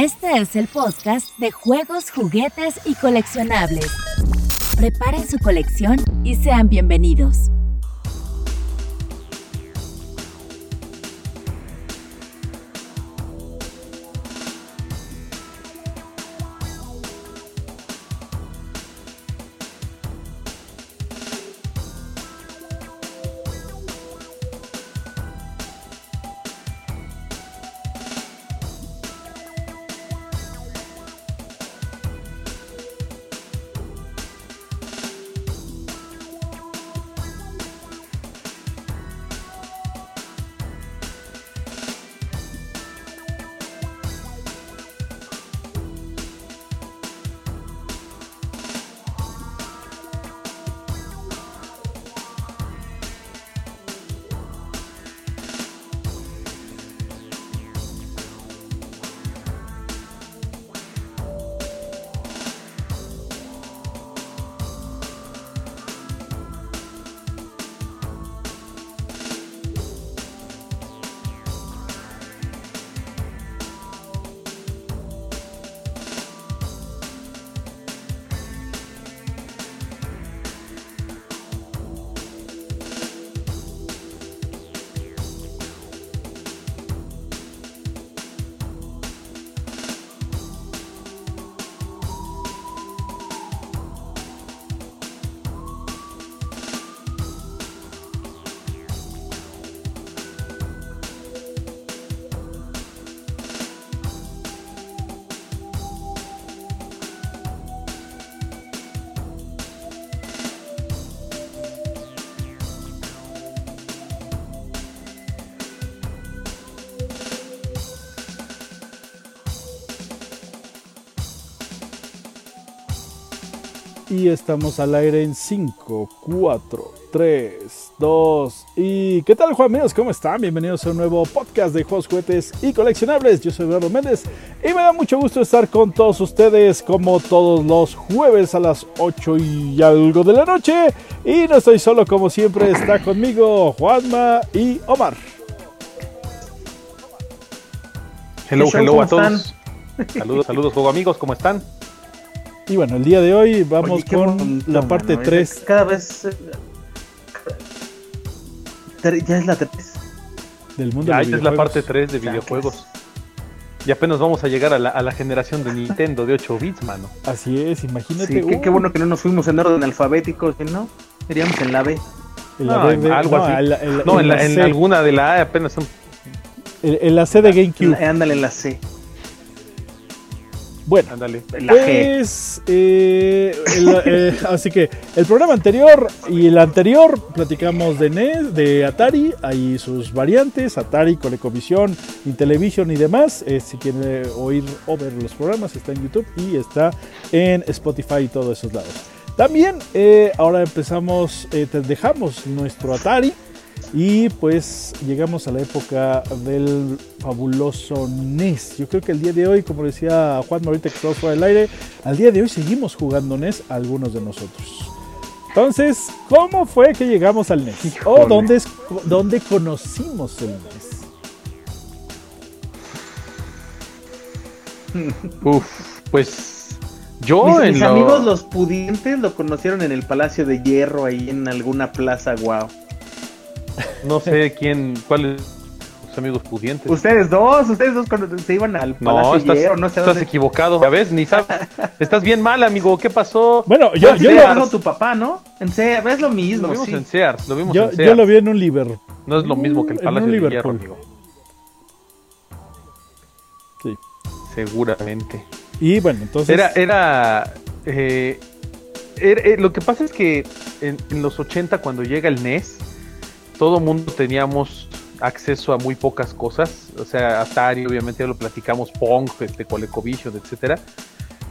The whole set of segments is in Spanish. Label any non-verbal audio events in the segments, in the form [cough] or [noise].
Este es el podcast de juegos, juguetes y coleccionables. Preparen su colección y sean bienvenidos. Y estamos al aire en 5, 4, 3, 2 y... ¿Qué tal Juan amigos? ¿Cómo están? Bienvenidos a un nuevo podcast de juegos, juguetes y coleccionables. Yo soy Eduardo Méndez y me da mucho gusto estar con todos ustedes como todos los jueves a las 8 y algo de la noche. Y no estoy solo como siempre, está conmigo Juanma y Omar. Hello, hello a todos. Saludos, saludos, juego amigos, ¿cómo están? Y bueno, el día de hoy vamos con la parte 3. Cada vez. Ya es la 3. Del mundo ya, de es la parte 3 de videojuegos. Y apenas vamos a llegar a la, a la, generación de Nintendo de 8 bits, mano. Así es, imagínate. Sí, qué, qué, bueno que no nos fuimos en orden alfabético, si no, iríamos en la B. En la no, B, B algo no, así. En la, en la, no, en, la, en alguna de la A apenas son. En, la C de GameCube. Ándale, en la C. Bueno, Ándale. pues, eh, el, eh, [laughs] así que el programa anterior y el anterior platicamos de NES, de Atari, hay sus variantes, Atari, Colecovisión, Intellivision y demás. Eh, si quieren oír o ver los programas, está en YouTube y está en Spotify y todos esos lados. También ahora empezamos, dejamos nuestro Atari. Y pues llegamos a la época del fabuloso NES. Yo creo que el día de hoy, como decía Juan ahorita que estamos fuera del aire, al día de hoy seguimos jugando NES algunos de nosotros. Entonces, ¿cómo fue que llegamos al NES? ¿O dónde, dónde conocimos el NES? Uf, pues yo mis, en mis lo... amigos los pudientes lo conocieron en el Palacio de Hierro, ahí en alguna plaza, wow. No sé quién, cuáles sus amigos pudientes. Ustedes dos, ustedes dos cuando se iban al Palacio no, estás, Hierro, no sé estás dónde. equivocado. Ya ves, ni sabes. [laughs] estás bien mal, amigo. ¿Qué pasó? Bueno, yo, yo yo, lo tu papá, ¿no? En Sears, es lo mismo. Lo vimos sí. en Sears, lo vimos yo, en Sears. yo lo vi en un Liverpool. No es lo mismo que el En Palacio un de Hierro, Liverpool. amigo. Sí. Seguramente. Y bueno, entonces. Era, era, eh, era- eh, lo que pasa es que en, en los 80 cuando llega el NES, todo mundo teníamos acceso a muy pocas cosas, o sea, Atari, obviamente ya lo platicamos, Pong, este, ColecoVision, etcétera,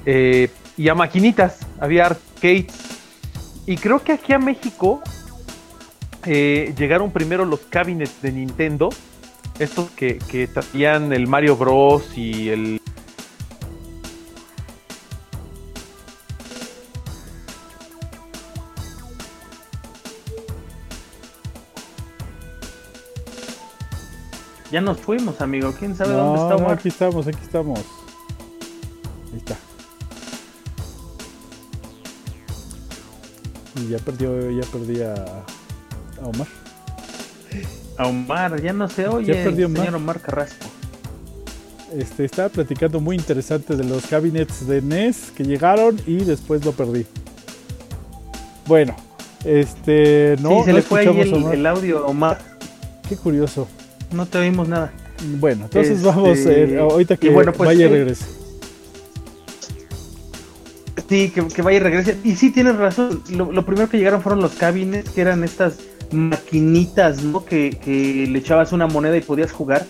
eh, y a maquinitas, había arcades, y creo que aquí a México eh, llegaron primero los cabinets de Nintendo, estos que, que traían el Mario Bros. y el Ya nos fuimos, amigo. ¿Quién sabe No, dónde está no, aquí estamos, aquí estamos. Ahí está. Y ya perdió, ya perdí a, a Omar. A Omar, ya no se oye, Ya perdió Omar. señor Omar Carrasco. Este, estaba platicando muy interesante de los cabinets de NES que llegaron y después lo perdí. Bueno, este, no, sí, se no le fue ahí el, el audio, Omar. Qué curioso. No te oímos nada. Bueno, entonces Este, vamos, eh, ahorita que bueno, pues, vaya y eh, regrese. Sí, que, que vaya y regrese. Y sí, tienes razón. Lo, lo primero que llegaron fueron los cabinets, que eran estas maquinitas, ¿no? Que, que le echabas una moneda y podías jugar.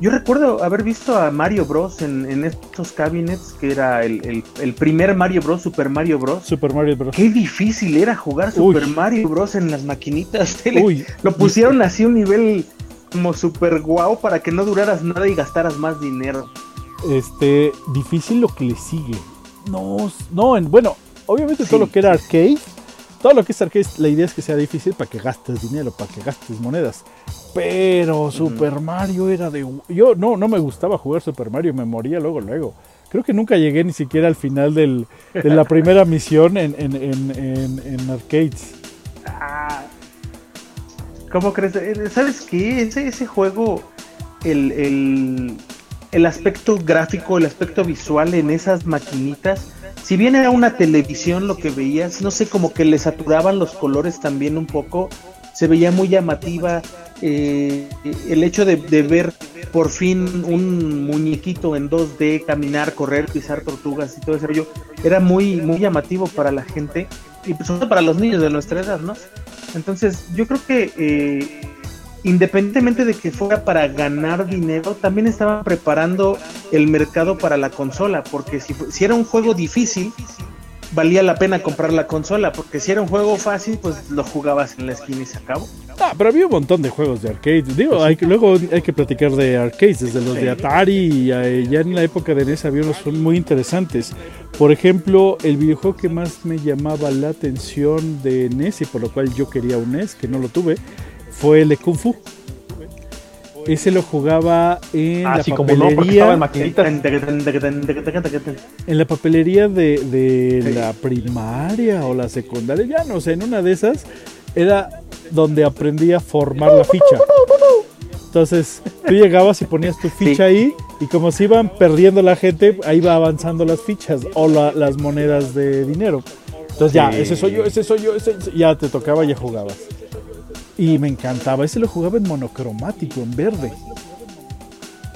Yo recuerdo haber visto a Mario Bros. en, en estos cabinets, que era el, el- el primer Mario Bros. Super Mario Bros. Super Mario Bros. Qué difícil era jugar Uy. Super Mario Bros. en las maquinitas. [laughs] Uy, Lo pusieron así a un nivel como super guau para que no duraras nada y gastaras más dinero. este, difícil lo que le sigue. No, no, en, bueno, obviamente todo lo que era arcade, todo lo que es arcade, la idea es que sea difícil para que gastes dinero, para que gastes monedas. Pero Super Mario era de... Yo no, no me gustaba jugar Super Mario, me moría luego, luego. Creo que nunca llegué ni siquiera al final del- de la primera misión en, en, en, en- en arcades. [laughs] Ah, ¿Cómo crees? Eh, ¿Sabes qué? Ese, ese juego, el, el, el aspecto gráfico, el aspecto visual en esas maquinitas, si bien era una televisión lo que veías, no sé, como que le saturaban los colores también un poco, se veía muy llamativa. eh, el hecho de, de ver por fin un muñequito en 2D caminar, correr, pisar tortugas y todo ese rollo, era muy, muy llamativo para la gente y pues, para los niños de nuestra edad, ¿no? Entonces, yo creo que eh, independientemente de que fuera para ganar dinero, también estaban preparando el mercado para la consola, porque si, si era un juego difícil, valía la pena comprar la consola, porque si era un juego fácil, pues lo jugabas en la esquina y se acabó. Ah, pero había un montón de juegos de arcade. Digo, hay que, luego hay que platicar de arcades, desde los de Atari y eh, ya en la época de NES había unos muy interesantes. Por ejemplo, el videojuego que más me llamaba la atención de NES y por lo cual yo quería un NES, que no lo tuve, fue el de Kung Fu. Ese lo jugaba en Así la papelería, en la papelería de, de la primaria o la secundaria, ya no sé, en una de esas era donde aprendí a formar la ficha. Entonces, tú llegabas y ponías tu ficha ahí y como se iban perdiendo la gente, ahí va avanzando las fichas o la- las monedas de dinero. Entonces ya, ese soy yo, ese soy yo, ese, ya te tocaba y ya jugabas. Y me encantaba, ese lo jugaba en monocromático, en verde.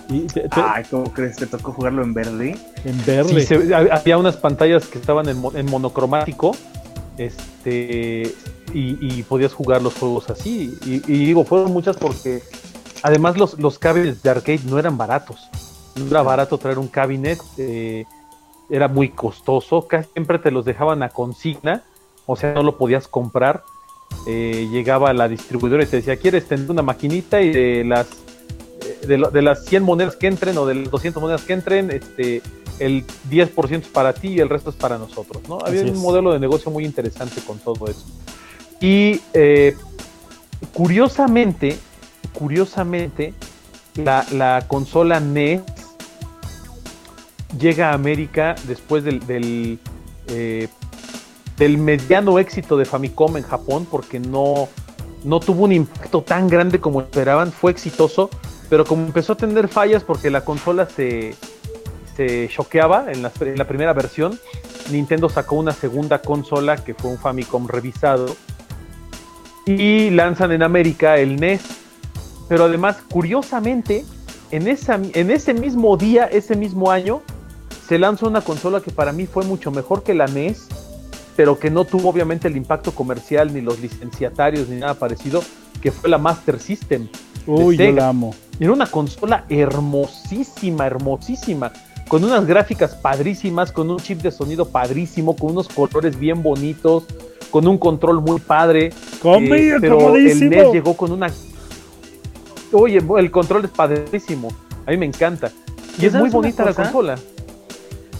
Y te- te- Ay, ¿cómo crees? ¿Te tocó jugarlo en verde? en verde. Sí, se- había unas pantallas que estaban en, en monocromático este y, y podías jugar los juegos así. Y, y digo, fueron muchas porque además los, los cabinets de arcade no eran baratos. No era barato traer un cabinet, eh, era muy costoso, casi siempre te los dejaban a consigna, o sea, no lo podías comprar. Eh, llegaba la distribuidora y te decía, ¿quieres tener una maquinita y de las de, lo- de las 100 monedas que entren o de las 200 monedas que entren, este, el 10% es para ti y el resto es para nosotros, ¿no? Había Así un es. modelo de negocio muy interesante con todo eso. Y eh, curiosamente, curiosamente, la, la consola NES llega a América después del, del, eh, del mediano éxito de Famicom en Japón, porque no, no tuvo un impacto tan grande como esperaban, fue exitoso, pero como empezó a tener fallas porque la consola se, se choqueaba en la, primera versión, Nintendo sacó una segunda consola que fue un Famicom revisado y lanzan en América el NES. Pero además, curiosamente, en, esa, en ese mismo día, ese mismo año, se lanzó una consola que para mí fue mucho mejor que la NES, pero que no tuvo obviamente el impacto comercial, ni los licenciatarios, ni nada parecido, que fue la Master System. Uy, yo Sega. la amo. Era una consola hermosísima, hermosísima, con unas gráficas padrísimas, con un chip de sonido padrísimo, con unos colores bien bonitos, con un control muy padre. Eh, pero el. NES llegó con una. Oye, el control es padrísimo. A mí me encanta. Y es ¿Sabes muy bonita la consola.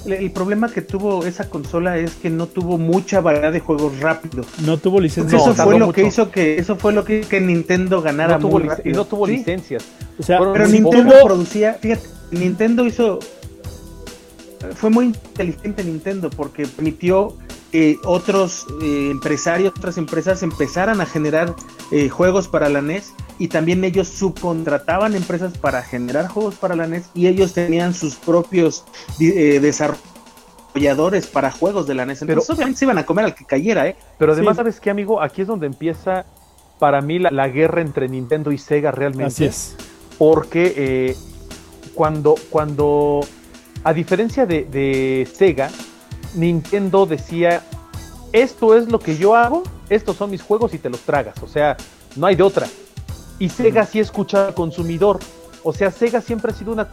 El, problema que tuvo esa consola es que no tuvo mucha variedad de juegos rápidos. No tuvo Porque licencia. No, eso fue lo mucho. que hizo que eso fue lo que hizo que Nintendo ganara No tuvo muy y no tuvo Sí, licencias. o sea, Pero Nintendo producía, fíjate, Nintendo hizo fue muy inteligente Nintendo porque permitió que otros eh, empresarios, otras empresas empezaran a generar eh, juegos para la NES y también ellos subcontrataban empresas para generar juegos para la NES y ellos tenían sus propios eh, desarrolladores para juegos de la NES. Entonces pero, obviamente se iban a comer al que cayera, ¿eh? Pero además, ¿sabes qué, amigo? Aquí es donde empieza para mí la, guerra entre Nintendo y Sega realmente. Así es. Porque cuando, cuando, a diferencia de, de Sega, Nintendo decía, esto es lo que yo hago, estos son mis juegos y te los tragas, o sea, no hay de otra. Y Sega sí escucha al consumidor, o sea, Sega siempre ha sido una,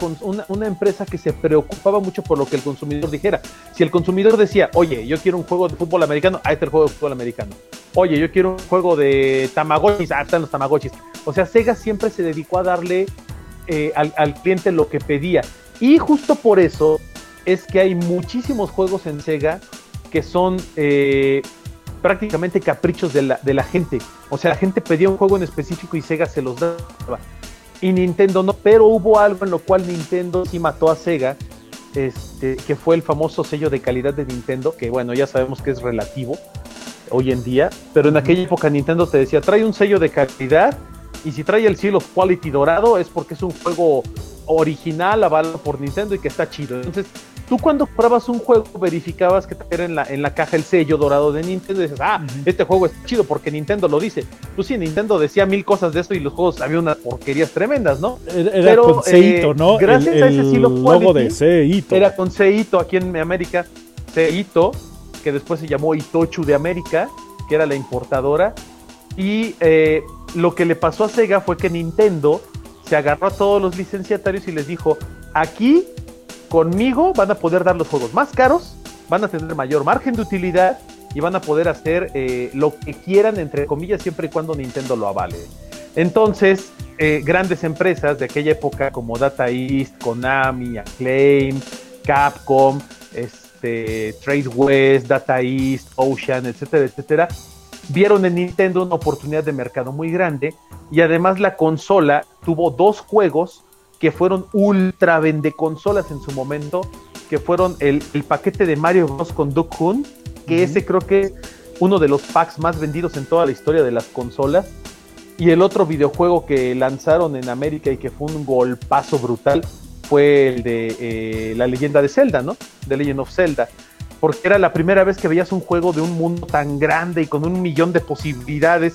una, empresa que se preocupaba mucho por lo que el consumidor dijera. Si el consumidor decía, oye, yo quiero un juego de fútbol americano, ahí está el juego de fútbol americano. Oye, yo quiero un juego de Tamagotchis, ahí están los Tamagotchis. O sea, Sega siempre se dedicó a darle eh, al, al cliente lo que pedía. Y justo por eso es que hay muchísimos juegos en Sega que son eh, prácticamente caprichos de la, de la gente. O sea, la gente pedía un juego en específico y Sega se los daba. Y Nintendo no, pero hubo algo en lo cual Nintendo sí mató a Sega, este, que fue el famoso sello de calidad de Nintendo, que bueno, ya sabemos que es relativo hoy en día, pero en aquella época Nintendo te decía, trae un sello de calidad y si trae el Seal of Quality dorado es porque es un juego original avalado por Nintendo y que está chido. Entonces, tú cuando pruebas un juego verificabas que era en la, en la caja el sello dorado de Nintendo y dices, ah, este juego es chido porque Nintendo lo dice. Pues sí, Nintendo decía mil cosas de esto y los juegos había unas porquerías tremendas, ¿no? Era, Pero, con Seito, ¿no? Gracias el, a ese estilo logo de Seito. Era con Seito aquí en América, Seito, que después se llamó Itochu de América, que era la importadora. Y eh, lo que le pasó a Sega fue que Nintendo se agarró a todos los licenciatarios y les dijo, aquí conmigo van a poder dar los juegos más caros, van a tener mayor margen de utilidad y van a poder hacer eh, lo que quieran, entre comillas, siempre y cuando Nintendo lo avale. Entonces, eh, grandes empresas de aquella época como Data East, Konami, Acclaim, Capcom, este, Trade West, Data East, Ocean, etcétera, etcétera, vieron en Nintendo una oportunidad de mercado muy grande y además la consola tuvo dos juegos que fueron ultra vende consolas en su momento, que fueron el, paquete de Mario Bros. con Duck Hunt, que ese creo que es uno de los packs más vendidos en toda la historia de las consolas. Y el otro videojuego que lanzaron en América y que fue un golpazo brutal fue el de eh, la leyenda de Zelda, ¿no? The Legend of Zelda porque era la primera vez que veías un juego de un mundo tan grande y con un millón de posibilidades.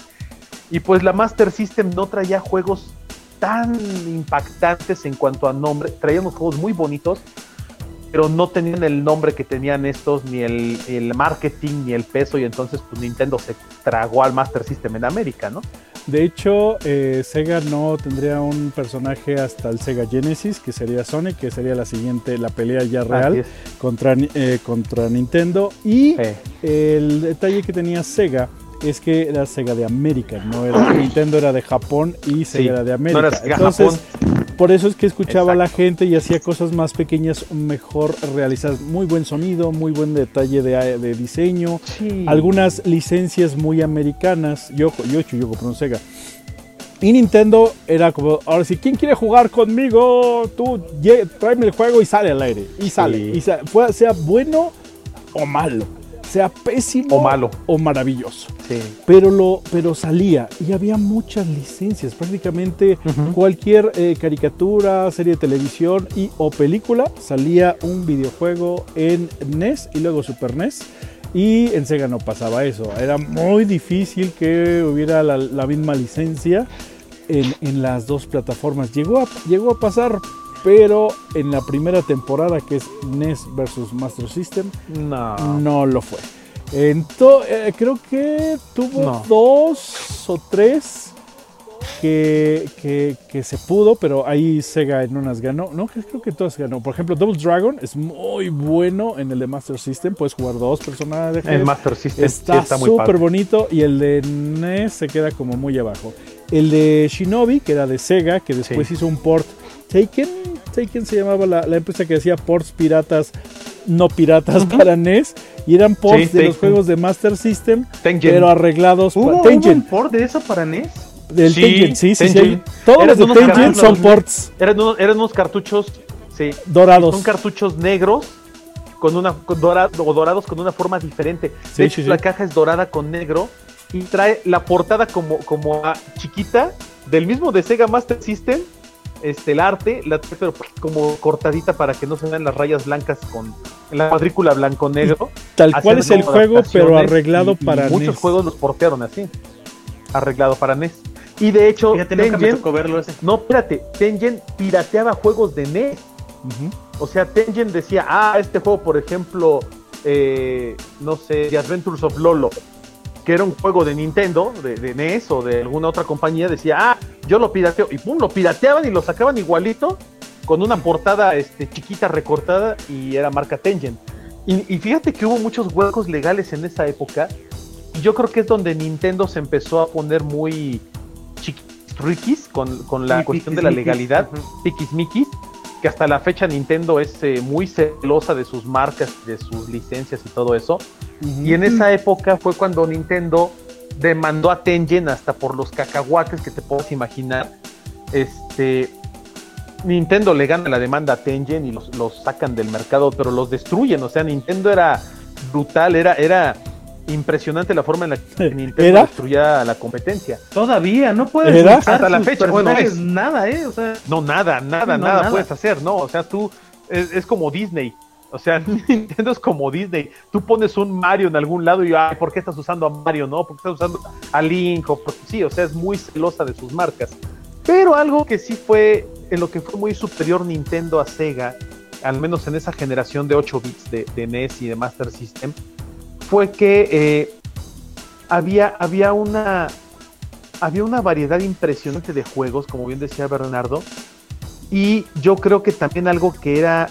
Y pues la Master System no traía juegos tan impactantes en cuanto a nombre, traían unos juegos muy bonitos, pero no tenían el nombre que tenían estos, ni el, el, marketing, ni el peso, y entonces pues Nintendo se tragó al Master System en América, ¿no? De hecho, eh, Sega no tendría un personaje hasta el Sega Genesis, que sería Sonic, que sería la siguiente, la pelea ya real contra, eh, contra Nintendo. Y el detalle que tenía Sega es que era Sega de América, no era [clears throat] Nintendo era de Japón y Sega era de América. Entonces, por eso es que escuchaba a la gente y hacía cosas más pequeñas, mejor realizadas. Muy buen sonido, muy buen detalle de, diseño, algunas licencias muy americanas. Yo, yo, yo compré un Sega. Y Nintendo era como, ahora sí, ¿quién quiere jugar conmigo? Tú tráeme el juego y sale al aire. Y sale. Y sea bueno o malo sea pésimo o malo o maravilloso. Pero, lo, pero salía y había muchas licencias. Prácticamente cualquier eh, caricatura, serie de televisión y o película salía un videojuego en NES y luego Super NES. Y en Sega no pasaba eso. Era muy difícil que hubiera la, misma licencia en, en, las dos plataformas. Llegó a, llegó a pasar, pero en la primera temporada que es NES versus Master System, no, no lo fue. Entonces, eh, creo que tuvo dos o tres que, que, se pudo, pero ahí Sega en unas ganó. No, creo que todas ganó. Por ejemplo, Double Dragon es muy bueno en el de Master System. Puedes jugar dos personajes. El Master System está súper bonito y el de NES se queda como muy abajo. El de Shinobi, que era de Sega, que después hizo un port Taken, Taken se llamaba la, empresa que hacía ports piratas, no piratas para NES, y eran ports de los juegos de Master System, pero arreglados ¿Hubo, para un port de eso para NES? Del sí, Tengen, sí, sí, sí. Todos los de Tengen son ports. Eran unos, eran unos cartuchos, sí. Dorados. Son cartuchos negros con una con dorado, o dorados con una forma diferente. Sí, de hecho, sí, sí. la caja es dorada con negro y trae la portada como, como ah, chiquita del mismo de Sega Master System. Este, el arte, la pero como cortadita para que no se vean las rayas blancas con la cuadrícula blanco-negro. Tal cual es el juego, pero arreglado y- y para Muchos NES. juegos los portearon así. Arreglado para NES. Y de hecho, Fíjate, nunca me Tengen, tocó verlo ese. no, espérate, Tengen pirateaba juegos de NES. O sea, Tengen decía, ah, este juego, por ejemplo, eh, no sé, The Adventures of Lolo, que era un juego de Nintendo, de, de NES o de alguna otra compañía, decía, ah, yo lo pirateo. Y pum, lo pirateaban y lo sacaban igualito, con una portada este, chiquita recortada y era marca Tengen. Y, y fíjate que hubo muchos huecos legales en esa época. Y yo creo que es donde Nintendo se empezó a poner muy chiquis con, con la Sí, cuestión de la legalidad Ujú. tiquismiquis, que hasta la fecha Nintendo es eh, muy celosa de sus marcas, de sus licencias y todo eso. Y en esa época fue cuando Nintendo demandó a Tengen hasta por los cacahuates que te puedes imaginar. Este Nintendo le gana la demanda a Tengen y los, los sacan del mercado, pero los destruyen. O sea, Nintendo era brutal, era, era impresionante la forma en la que Nintendo ¿Era? destruía la competencia. Todavía, no puedes Hasta la fecha, bueno, es- nada, ¿eh? O sea, No, nada, nada, No, nada, nada. puedes hacer, ¿no? O sea, tú es, es como Disney. O sea, [laughs] Nintendo es como Disney. Tú pones un Mario en algún lado y, ay, ¿por qué estás usando a Mario, no? ¿Por qué estás usando a Link? O por- Sí, o sea, es muy celosa de sus marcas. Pero algo que sí fue, en lo que fue muy superior Nintendo a Sega, al menos en esa generación de 8 bits de, de NES y de Master System, fue que eh, había, había una había una variedad impresionante de juegos, como bien decía Bernardo, y yo creo que también algo que era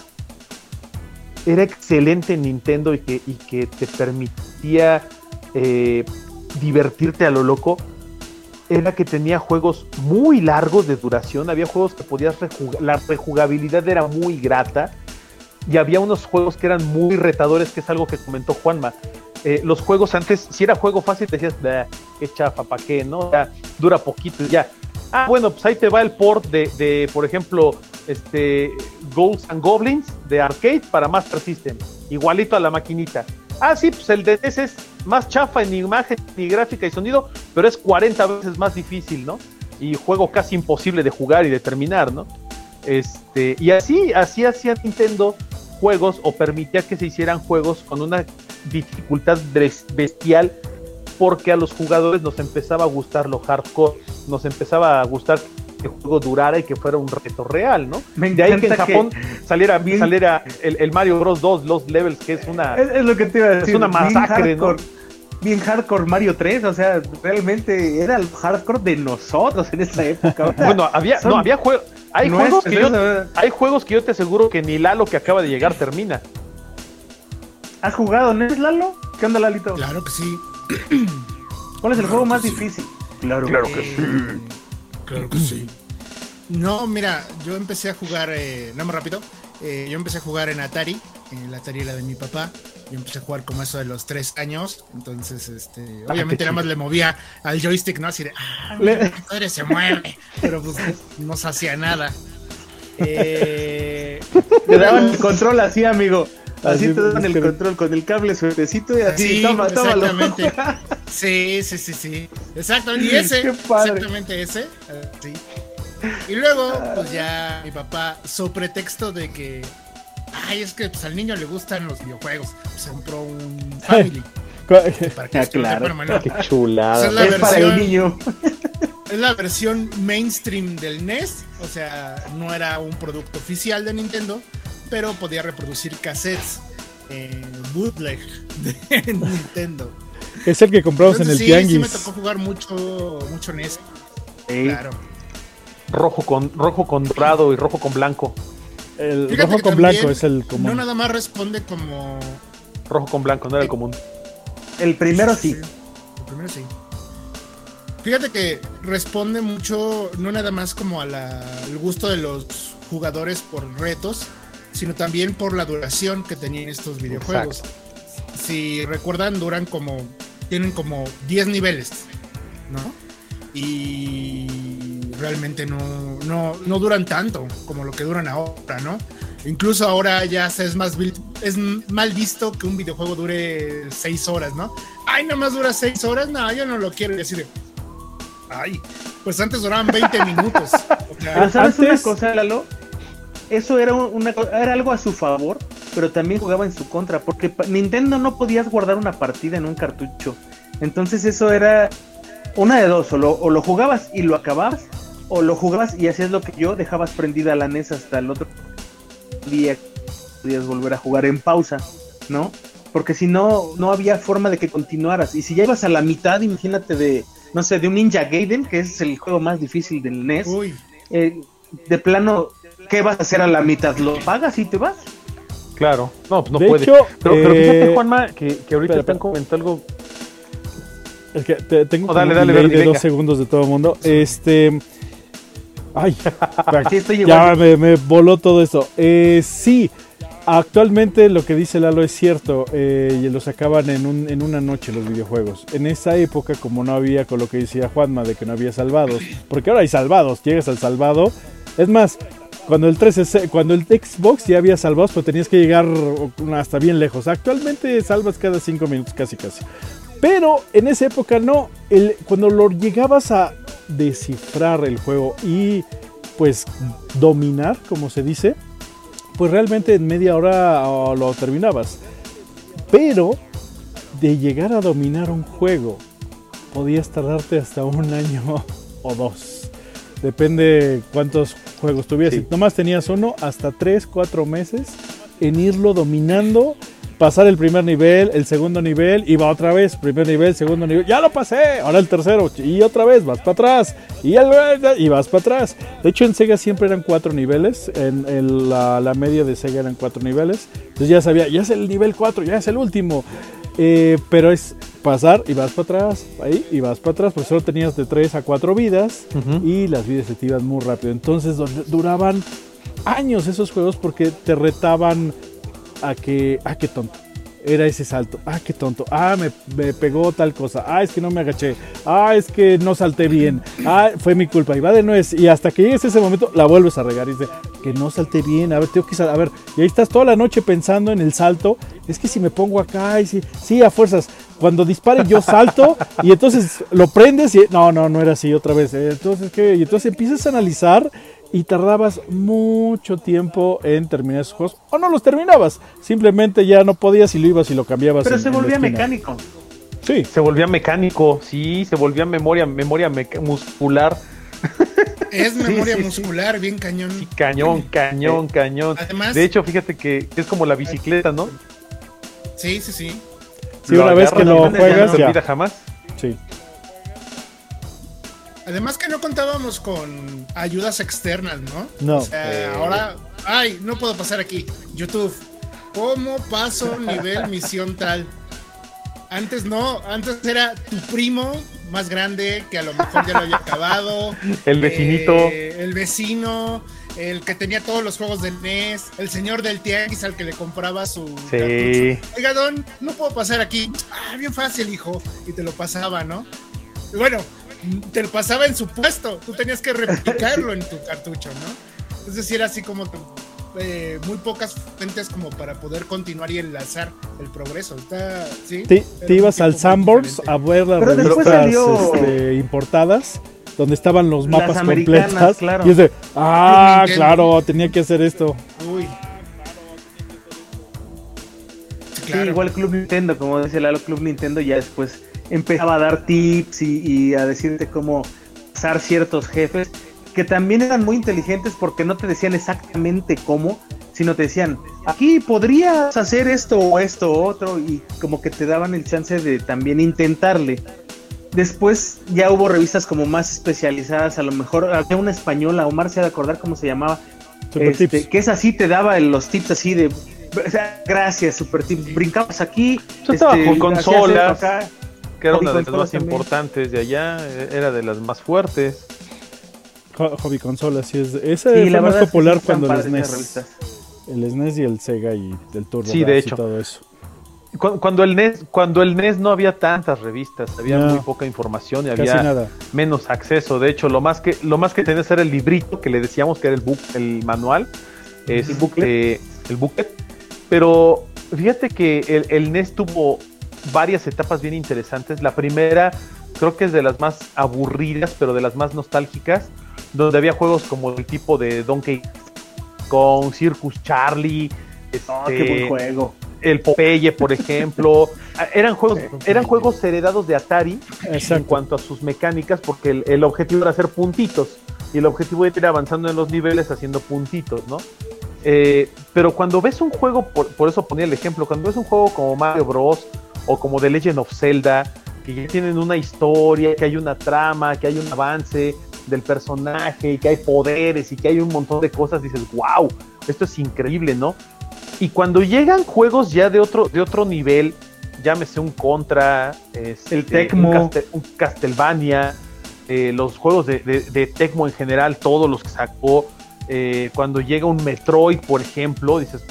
era excelente en Nintendo y que, y que te permitía eh, divertirte a lo loco era que tenía juegos muy largos de duración, había juegos que podías rejugar, la rejugabilidad era muy grata y había unos juegos que eran muy retadores, que es algo que comentó Juanma. Eh, los juegos antes, si era juego fácil, decías, "Bah, qué chafa, ¿para qué? ¿No? Ya, dura poquito y ya. Ah, bueno, pues ahí te va el port de, por ejemplo, este Ghosts and Goblins de arcade para Master System, igualito a la maquinita. Ah, sí, pues el de NES es más chafa en imagen, ni gráfica y sonido, pero es 40 veces más difícil, ¿no? Y juego casi imposible de jugar y de terminar, ¿no? Este, y así, así hacía Nintendo juegos o permitía que se hicieran juegos con una dificultad bestial porque a los jugadores nos empezaba a gustar lo hardcore, nos empezaba a gustar que el juego durara y que fuera un reto real, ¿no? me De ahí que en Japón saliera, bien- saliera el, el Mario Bros 2, los levels, que es una... Es, es lo que te iba a decir. una bien masacre, ¿no? hardcore, Bien hardcore Mario 3, o sea, realmente era el hardcore de nosotros en esa época. o sea, Bueno, había, no, había juegos... Hay juegos, que yo, nuestros, hay juegos que yo te aseguro que ni Lalo que acaba de llegar termina. ¿Has jugado NES, Lalo? ¿Qué onda, Lalito? Claro que sí. ¿Cuál es el Claro juego que más sí. difícil? Claro, Eh, Claro que sí. No, mira, yo empecé a jugar, eh, no más rápido, eh, yo empecé a jugar en Atari, en la Atari era de mi papá, yo empecé a jugar como eso de los tres años, entonces, este, obviamente qué nada más le movía al joystick, ¿no? Así de, ah, Le- padre se mueve, pero pues no se hacía nada. [laughs] Eh, Te daban el control así, amigo. Así, Así, te es el control con el cable suertecito y así, Sí, toma, tómalo. exactamente. [laughs] Sí, sí, sí, sí. Exactamente. Y ese, Qué padre. exactamente ese. eh, sí. Y luego, pues ya mi papá, so pretexto de que, ay, es que pues, al niño le gustan los videojuegos, se compró un [laughs] Family. para que Ah, claro. Qué chulada. Es la es para el niño. [laughs] es la versión mainstream del NES, o sea, no era un producto oficial de Nintendo, pero podía reproducir cassettes eh, bootleg de [laughs] Nintendo. Es el que compramos en el sí, sí me tianguis. tocó jugar mucho, mucho NES, Sí. claro. Rojo con, rojo con dorado y rojo con blanco. el Fíjate rojo con blanco es el No común. nada más responde como... Rojo con blanco, no era el común. El primero sí. El primero sí. Fíjate que responde mucho, no nada más como a la- al gusto de los jugadores por retos, sino también por la duración que tenían estos videojuegos. Si recuerdan, duran como, tienen como 10 niveles, ¿no? Y realmente no, no, no duran tanto como lo que duran ahora, ¿no? Incluso ahora ya se es más es mal visto que un videojuego dure seis horas, ¿no? Ay, nomás dura seis horas, no, yo no lo quiero. decir, ay, pues antes duraban 20 minutos. pero ¿sabes una cosa, Lalo? Eso era, una, era algo a su favor, pero también jugaba en su contra, porque Nintendo no podías guardar una partida en un cartucho. Entonces eso era una de dos, o lo, o lo jugabas y lo acababas, o lo jugabas y hacías lo que yo, dejabas prendida la NES hasta el otro día podías volver a jugar en pausa, ¿no? Porque si no, no había forma de que continuaras. Y si ya ibas a la mitad, imagínate de, no sé, de un Ninja Gaiden, que es el juego más difícil del NES, eh, de plano, ¿qué vas a hacer a la mitad? ¿Lo pagas y te vas? Claro, no, pues no de puede. Hecho, pero, pero, fíjate, eh, Juanma, que, que ahorita están comentando algo. Es que te, tengo Oh, dale, un dale, delay Verdi, de venga. dos segundos de todo el mundo. Este. Ay, [laughs] Sí, estoy ya me, me voló todo esto. Eh, sí, actualmente lo que dice Lalo es cierto. eh, y lo sacaban en, un- en una noche los videojuegos. En esa época, como no había con lo que decía Juanma de que no había salvados, porque ahora hay salvados, llegas al salvado. Es más, cuando el 3 cuando el Xbox ya había salvados, pero tenías que llegar hasta bien lejos. Actualmente salvas cada 5 minutos, casi casi. Pero en esa época no. Cuando lo llegabas a descifrar el juego y pues dominar, como se dice, pues realmente en media hora oh, lo terminabas. Pero de llegar a dominar un juego, podías tardarte hasta un año [laughs] o dos. Depende cuántos juegos tuvieras. Sí. Si nomás tenías uno, hasta tres, cuatro meses en irlo dominando pasar el primer nivel, el segundo nivel, y va otra vez, primer nivel, segundo nivel, ya lo pasé, ahora el tercero, y otra vez, vas para atrás, y, el- y vas para atrás. De hecho, en Sega siempre eran cuatro niveles, en, en la, la media de Sega eran cuatro niveles, entonces ya sabía, ya es el nivel 4, ya es el último, Eh, pero es pasar y vas para atrás, ahí, y vas para atrás, porque solo tenías de 3 a 4 vidas, y las vidas se te iban muy rápido, entonces dur- duraban años esos juegos porque te retaban a que, ah, qué tonto. Era ese salto, ah, qué tonto, ah, me, me pegó tal cosa, ah, es que no me agaché, ah, es que no salté bien, ah, fue mi culpa, y va de nuez, y hasta que llegues a ese momento la vuelves a regar y dice, que no salté bien, a ver, tengo que sal- a ver, y ahí estás toda la noche pensando en el salto, es que si me pongo acá, y si, sí, a fuerzas, cuando dispare yo salto, y entonces lo prendes y, no, no, no era así otra vez, eh, entonces, ¿qué? Y entonces empiezas a analizar y tardabas mucho tiempo en terminar esos juegos o no los terminabas, simplemente ya no podías y lo ibas y lo cambiabas. Pero en- se volvía mecánico. Sí, Se volvía mecánico, sí, se volvía memoria, memoria meca- muscular. Es [laughs] memoria sí, sí. muscular, bien cañón. Sí, cañón, cañón, cañón. Además- de hecho, fíjate que es como la bicicleta, ¿no? Sí, sí, sí. sí una vez que lo y no juegas se olvida jamás. Sí. Además que no contábamos con ayudas externas, ¿no? No. O sea, Eh. ahora, ay, no puedo pasar aquí. YouTube, ¿cómo paso nivel misión tal? Antes no, antes era tu primo más grande que a lo mejor ya lo había acabado. [laughs] El vecinito. eh, el vecino, el que tenía todos los juegos de NES, el señor del tianguis al que le compraba su Sí. cartucho. Oiga, Don, no puedo pasar aquí. Ah, bien fácil, hijo. Y te lo pasaba, ¿no? Y bueno, te lo pasaba en su puesto. Tú tenías que replicarlo en tu cartucho, ¿no? Entonces sí era así como que, eh, muy pocas fuentes como para poder continuar y enlazar el progreso. Está, ¿sí? Te, ibas al diferente. a ver las Pero revistas salió- este, importadas donde estaban los mapas completas. claro. Y es de, ah, claro, tenía que hacer esto. Uy. Sí, Sí, claro. igual Club Nintendo, como dice Lalo, Club Nintendo ya después empezaba a dar tips y, y a decirte cómo pasar ciertos jefes, que también eran muy inteligentes porque no te decían exactamente cómo, sino te decían, aquí podrías hacer esto o esto o otro, y como que te daban el chance de también intentarle. Después ya hubo revistas como más especializadas, a lo mejor había una española, Omar se ha de acordar cómo se llamaba, Super este, tips. que es así, te daba los tips así de. o sea, gracias, super tips. Brincabas aquí. Yo estaba con hacías consolas. acá. Que era Hobby una de las más también. importantes de allá, era de las más fuertes. Hobby consola, sí es. Ese Sí, fue la más verdad es que popular cuando el SNES. revistas. El SNES y el Sega y el Turbo Sí, de hecho. y todo eso. Cu- Cuando el NES, cuando el NES no había tantas revistas, había No. muy poca información y había nada. menos acceso. De hecho, lo más que lo más que tenías era el librito que le decíamos que era el book, el manual, es El booklet. eh, el booklet. Pero Fíjate que el, el NES tuvo varias etapas bien interesantes. La primera creo que es de las más aburridas, pero de las más nostálgicas, donde había juegos como el tipo de Donkey Kong, Circus Charlie, Ah, este, qué buen juego. el Popeye, por ejemplo. [laughs] Ah, eran juegos, eran juegos heredados de Atari en cuanto a sus mecánicas, porque el, el objetivo era hacer puntitos. Y el objetivo era ir avanzando en los niveles haciendo puntitos, ¿no? Eh, pero cuando ves un juego, por, por eso ponía el ejemplo, cuando ves un juego como Mario Bros. O como The Legend of Zelda, que ya tienen una historia, que hay una trama, que hay un avance del personaje, y que hay poderes y que hay un montón de cosas, dices, wow, esto es increíble, ¿no? Y cuando llegan juegos ya de otro, de otro nivel, llámese un Contra, este, El Tecmo. un, Castel- un Castlevania, eh, los juegos de, de- de Tecmo en general, todos los que sacó, eh, cuando llega un Metroid, por ejemplo, dices...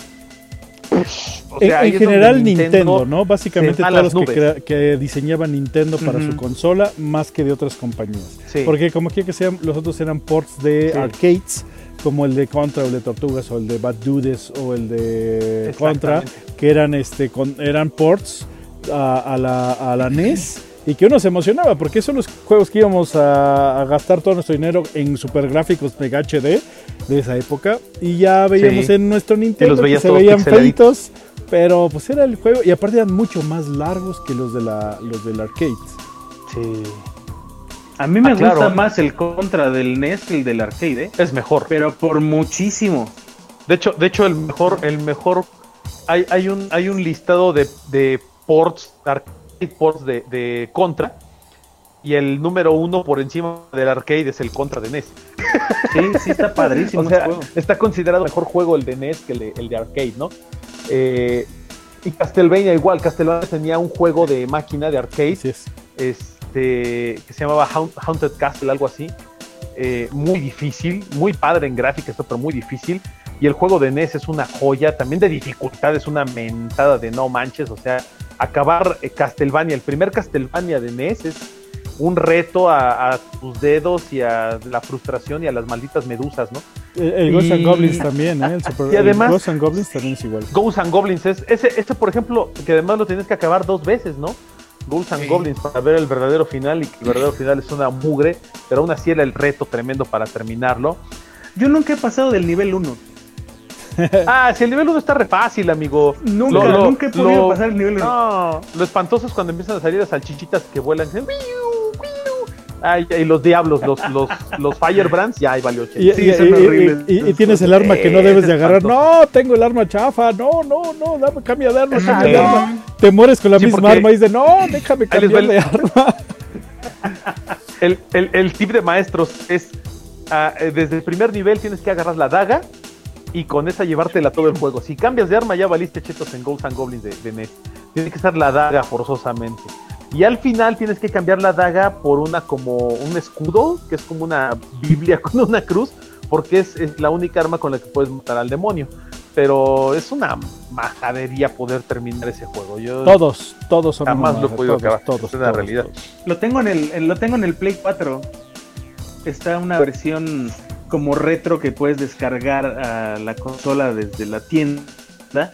o En- sea, general Nintendo, ¿no? Básicamente todos los que, que diseñaba Nintendo para su consola más que de otras compañías. Sí. Porque como quiera que sean, los otros eran ports de Sí. arcades, como el de Contra o el de Tortugas o el de Bad Dudes o el de Contra, que eran este con, eran ports a, a la, a la NES y que uno se emocionaba porque esos son los juegos que íbamos a, a gastar todo nuestro dinero en super gráficos Mega HD de esa época y ya veíamos Sí. en nuestro Nintendo los que se veían feitos pero pues era el juego y aparte eran mucho más largos que los de la los del arcade Sí. A mí me Ah, claro. gusta más el contra del NES que el del arcade, ¿eh? Es mejor. pero por muchísimo. De hecho, de hecho el mejor, el mejor, hay, hay un, hay un listado de, de ports, arcade ports de, de Contra, y el número uno por encima del arcade es el Contra de NES. Sí, sí está padrísimo [laughs] O sea, ese juego. está considerado mejor juego el de NES que el de, el de arcade, ¿no? Eh, y Castlevania igual, Castlevania tenía un juego de máquina de arcade, es este, que se llamaba Haunt- Haunted Castle, algo así. Eh, muy difícil, muy padre en gráficas, pero muy difícil. Y el juego de NES es una joya, también de dificultad, es una mentada de no manches. O sea, acabar eh, Castlevania, el primer Castlevania de NES es un reto a, a tus dedos y a la frustración y a las malditas medusas, ¿no? el, el Ghosts and Goblins también ¿eh? el super, [laughs] Y además- el Ghosts and Goblins también es igual Ghosts and Goblins es ese, ese, por ejemplo, que además lo tienes que acabar dos veces, ¿no? Ghosts and Sí. Goblins para ver el verdadero final y que el verdadero final es una mugre, pero aún así era el reto tremendo para terminarlo. Yo nunca he pasado del nivel 1. [laughs] Ah, si el nivel 1 está re fácil, amigo. Nunca, Lo- lo- nunca he podido lo- pasar el nivel 1. No, lo espantoso es cuando empiezan a salir las salchichitas que vuelan. dicen, "Wiu, wiu". Ay, y los diablos, los, los, los Firebrands, ya ahí valió. Y, Sí, y- son y- horribles. y- y- y tienes el arma que no debes de agarrar. No, tengo el arma chafa. No, no, no, dame, cambia de arma, cambia de arma. Te mueres con la Sí, misma porque- arma y dices, no, déjame cambiar el- de arma. [laughs] El, el- el tip de maestros es, ah, eh, desde el primer nivel tienes que agarrar la daga y con esa llevártela todo el juego. Si cambias de arma ya valiste chetos en Ghosts and Goblins de, de NES. Tiene que estar la daga forzosamente. Y al final tienes que cambiar la daga por una como un escudo, que es como una Biblia [laughs] con una cruz, porque es, es la única arma con la que puedes matar al demonio. Pero es una majadería poder terminar ese juego. Yo Todos, todos son Jamás una lo he podido todos, acabar, Todos, es una todos, realidad. todos. Lo tengo en el, en- lo tengo en el Play 4. Está una versión como retro que puedes descargar a la consola desde la tienda.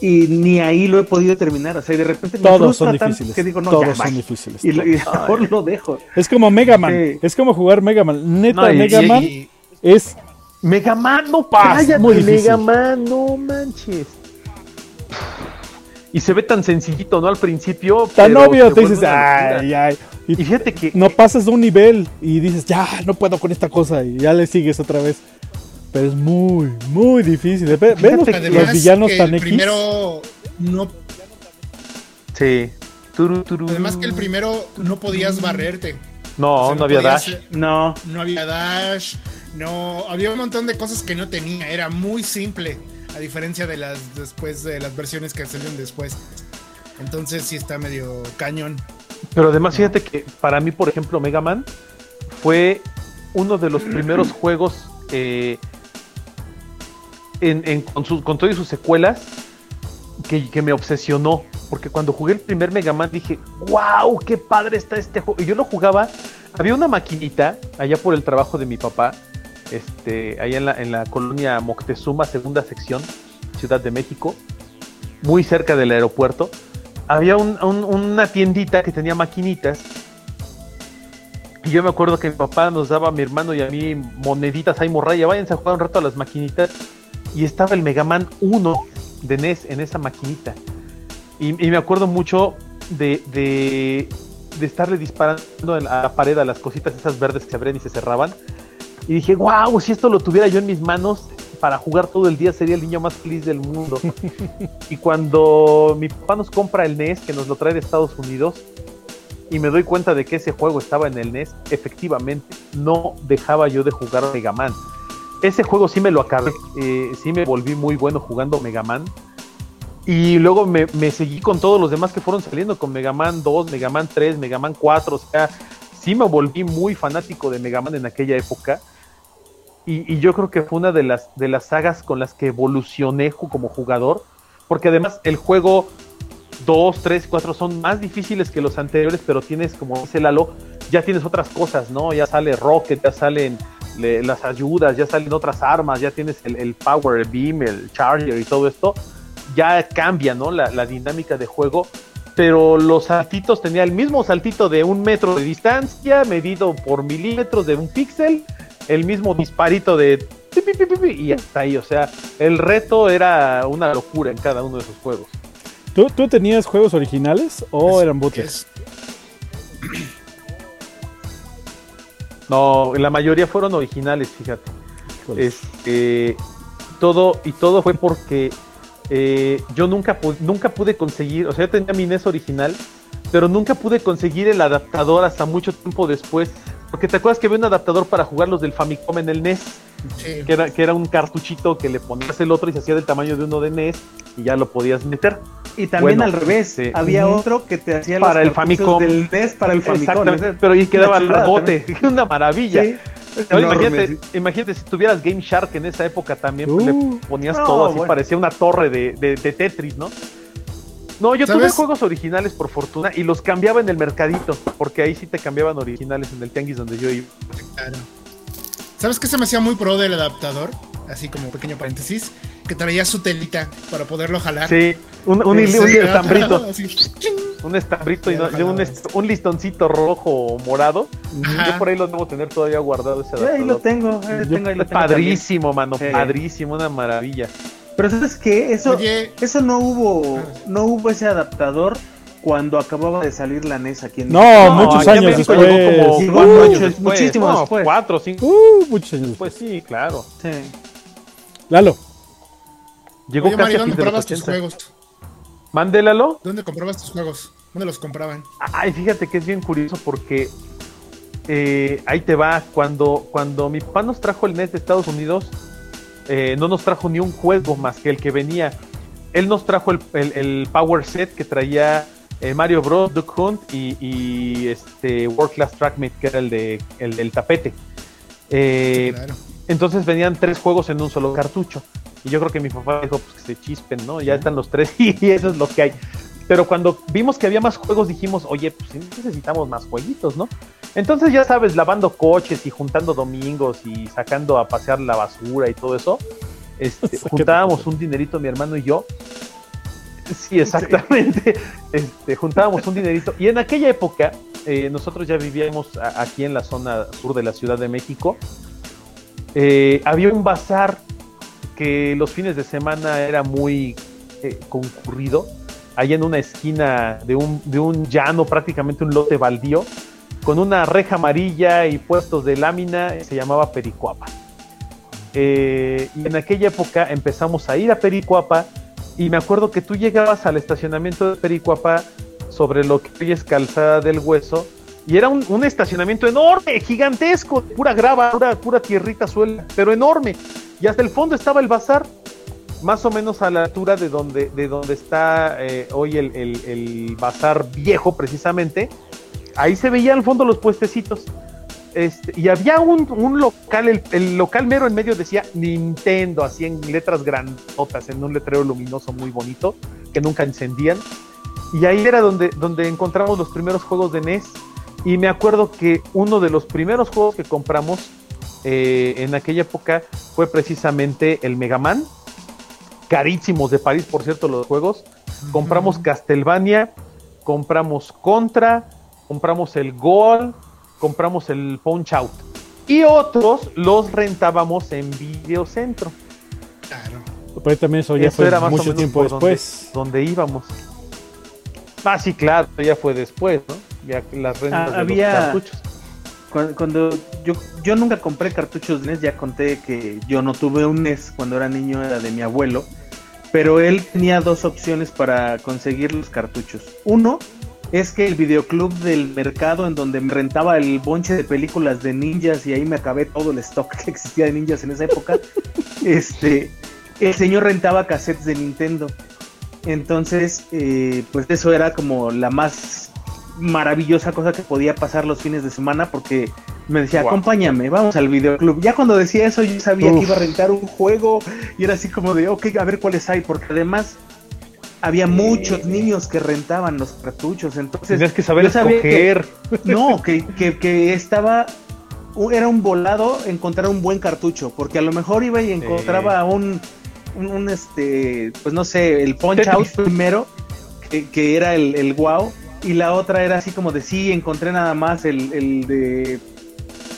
Y ni ahí lo he podido terminar. O sea, y de repente me Todos son difíciles. que digo, no, todos ya, son difíciles. Y, lo- y mejor lo dejo. Es como Mega Man. Sí. Es como jugar Mega Man. Neta, No, y- Mega y- Man es. Mega Man, no Paz, cállate. Mega Man, no manches. Y se ve tan sencillito, ¿no? Al principio. Tan obvio. Te dices, ay, ay. Y Y fíjate que no pasas de un nivel y dices, ya, no puedo con esta cosa. Y ya le sigues otra vez. Pero es muy, muy difícil. Ve- ¿Ves los, los villanos que tan el X? primero no Sí. Turu, turu. además que el primero no podías barrerte. No, O sea, no había podías- dash. No. No había dash, no había un montón de cosas que no tenía, era muy simple, a diferencia de las después de las versiones que salieron después. Entonces sí está medio cañón. Pero además, fíjate que para mí, por ejemplo, Mega Man fue uno de los [clears throat] primeros juegos eh, en, en- con, todas sus secuelas que, que me obsesionó. Porque cuando jugué el primer Mega Man dije, wow, qué padre está este juego. Y yo lo jugaba, había una maquinita allá por el trabajo de mi papá, este, en la, colonia Moctezuma, segunda sección, Ciudad de México. muy cerca del aeropuerto, había un- un- una tiendita que tenía maquinitas. Y yo me acuerdo que mi papá nos daba a mi hermano y a mí moneditas ahí morraya, váyanse a jugar un rato a las maquinitas. Y estaba el Mega Man 1 de NES en esa maquinita. Y, me acuerdo mucho de, estarle disparando a la pared a las cositas esas verdes que se abrían y se cerraban. Y dije, wow, si esto lo tuviera yo en mis manos para jugar todo el día sería el niño más feliz del mundo. [laughs] y cuando mi papá nos compra el NES, que nos lo trae de Estados Unidos, y me doy cuenta de que ese juego estaba en el NES, efectivamente no dejaba yo de jugar Mega Man. Ese juego sí me lo acabé, eh, sí me volví muy bueno jugando Mega Man. Y luego me, me seguí con todos los demás que fueron saliendo, con Mega Man 2, Mega Man 3, Mega Man 4, o sea, sí me volví muy fanático de Mega Man en aquella época. Y, y yo creo que fue una de las, de las sagas con las que evolucioné como jugador, porque además el juego 2, 3, 4 son más difíciles que los anteriores, pero tienes, como dice Lalo, ya tienes otras cosas, ¿no? Ya sale Rocket, ya salen le- las ayudas, ya salen otras armas, ya tienes el, el Power Beam, el Charger y todo esto. Ya cambia, ¿no? La, la dinámica de juego. Pero los saltitos tenía el mismo saltito de un metro de distancia, medido por milímetros de un píxel, el mismo disparito de y hasta ahí. O sea, el reto era una locura en cada uno de esos juegos. ¿Tú, tú tenías juegos originales o eran bootlegs? [clears throat] No, la mayoría fueron originales, fíjate. Este, todo, y todo fue porque eh, yo nunca, pu- nunca pude conseguir, o sea, yo tenía mi NES original, pero nunca pude conseguir el adaptador hasta mucho tiempo después. Porque te acuerdas que había un adaptador para jugar los del Famicom en el NES, sí. que era, que era un cartuchito que le ponías el otro y se hacía del tamaño de uno de NES y ya lo podías meter. Y también Bueno, al revés, había otro que te hacía Para los el Famicom. del NES para el Famicom. Exactamente, pero ahí quedaba el rebote, [laughs] una maravilla. Sí, No, enorme, imagínate, imagínate si tuvieras Game Shark en esa época también, pues, Uh. le ponías No, todo así, bueno. parecía una torre de, de- de Tetris, ¿no? No, yo tuve ¿Sabes? juegos originales por fortuna y los cambiaba en el mercadito, porque ahí sí te cambiaban originales en el tianguis donde yo iba. Claro. ¿Sabes qué se me hacía muy pro del adaptador? Así como pequeño paréntesis. Que traía su telita para poderlo jalar. Sí, un, un, Sí, un sí, estambrito, [laughs] un estambrito y, no- un, ojalá. est- un listoncito rojo o morado. Ajá. Yo por ahí lo debo tener todavía guardado ese ahí adaptador. lo tengo, ahí lo tengo, ahí lo tengo Padrísimo, mano, Sí. padrísimo, una maravilla. Pero ¿sabes qué? Eso, Oye. eso no hubo, no hubo ese adaptador cuando acababa de salir la NES aquí en No, México. muchos años después. llegó como Sí, cuatro muchos, años después. muchísimo No, después. Cuatro, cinco. Uh, muchos años después. Pues sí, claro. Sí. Lalo, Llegó Oye, casi Mario, a ¿dónde comprabas tus 80. juegos? Mándélalo. ¿Dónde comprabas tus juegos? ¿Dónde los compraban? Ay, fíjate que es bien curioso porque eh, ahí te va. Cuando, cuando mi papá nos trajo el NES de Estados Unidos, eh, no nos trajo ni un juego más que el que venía. Él nos trajo el, el- el Power Set que traía eh, Mario Bros, Duck Hunt y, y, este World Class Trackmate, que era el de el, del tapete. Eh, claro. Entonces venían tres juegos en un solo cartucho. Y yo creo que mi papá dijo, pues que se chispen, ¿no? Ya están los tres [laughs] y eso es lo que hay. Pero cuando vimos que había más juegos, dijimos, oye, pues necesitamos más jueguitos, ¿no? Entonces, ya sabes, lavando coches y juntando domingos y sacando a pasear la basura y todo eso, este, [laughs] juntábamos un dinerito mi hermano y yo. Sí, exactamente. [laughs] [laughs] Este, juntábamos un dinerito. Y en aquella época, eh, nosotros ya vivíamos a- aquí en la zona sur de la Ciudad de México. Eh, había un bazar que los fines de semana era muy eh, concurrido, allá en una esquina de un, de un llano, prácticamente un lote baldío, con una reja amarilla y puestos de lámina, se llamaba Pericuapa. Eh, y en aquella época empezamos a ir a Pericuapa y me acuerdo que tú llegabas al estacionamiento de Pericuapa sobre lo que hoy es Calzada del Hueso y era un, estacionamiento enorme, gigantesco, pura grava, pura, pura tierrita suelta, pero enorme. Y hasta el fondo estaba el bazar, más o menos a la altura de donde, de donde está eh, hoy el- el bazar viejo precisamente. Ahí se veía al fondo los puestecitos. Este, y había un, un local, el, el local mero en medio decía Nintendo, así en letras grandotas, en un letrero luminoso muy bonito, que nunca encendían. Y ahí era donde, donde encontramos los primeros juegos de NES. Y me acuerdo que uno de los primeros juegos que compramos eh, en aquella época fue precisamente el Mega Man. Carísimos de París, por cierto, los juegos. compramos Castlevania, compramos Contra, compramos el Gol, compramos el Punch Out. Y otros los rentábamos en Videocentro. Claro. Pero ahí también eso ya Eso fue era más o mucho menos tiempo donde- después. Donde, íbamos. Ah, sí, claro, ya fue después, ¿no? Ya las rentas Ah, de había- los cartuchos. Cuando, cuando yo, yo nunca compré cartuchos de NES, ya conté que yo no tuve un NES cuando era niño, era de mi abuelo, pero él tenía dos opciones para conseguir los cartuchos. Uno es que el videoclub del mercado en donde me rentaba el bonche de películas de ninjas y ahí me acabé todo el stock que existía de ninjas en esa época, [laughs] este, el señor rentaba cassettes de Nintendo. Entonces, eh, pues eso era como la más maravillosa cosa que podía pasar los fines de semana porque me decía, Wow. acompáñame, vamos al videoclub. Ya cuando decía eso yo sabía Uf. que iba a rentar un juego y era así como de, ok, a ver cuáles hay, porque además había muchos niños que rentaban los cartuchos, entonces que saber no, [laughs] que, que, que estaba. Era un volado encontrar un buen cartucho, porque a lo mejor iba y encontraba un, un, un, este, pues no sé, el Punch Out primero, que, que era el, el wow, y la otra era así como de sí, encontré nada más el, el de.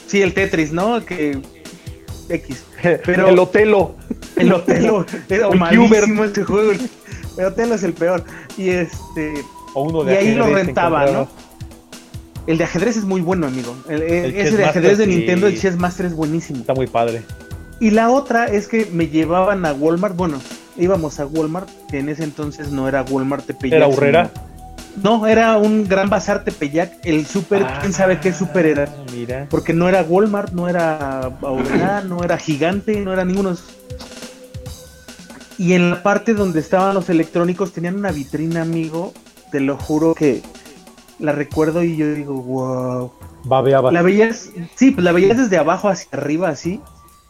Sí, el Tetris, ¿no? Que. X. [laughs] Pero- el Otelo. El Otelo [laughs] era El malísimo este juego. El Otelo es el peor. Y este. O uno Y ahí lo rentaba, ¿no? El de ajedrez es muy bueno, amigo. El- el- El ese de ajedrez de Nintendo, el. Chess Master es buenísimo. Está muy padre. Y la otra es que me llevaban a Walmart. Bueno, íbamos a Walmart, que en ese entonces no era Walmart Tepeyac. ¿Era Urrera? sino- No, era un gran bazar Tepeyac. El super, quién sabe qué super era. Ah, Mira. Porque no era Walmart, no era Aurrera, no era Gigante, no era ninguno. Y en la parte donde estaban los electrónicos tenían una vitrina, amigo. Te lo juro que la recuerdo y yo digo, wow. Babeaba. La veías, sí, pues la veías desde abajo hacia arriba, así.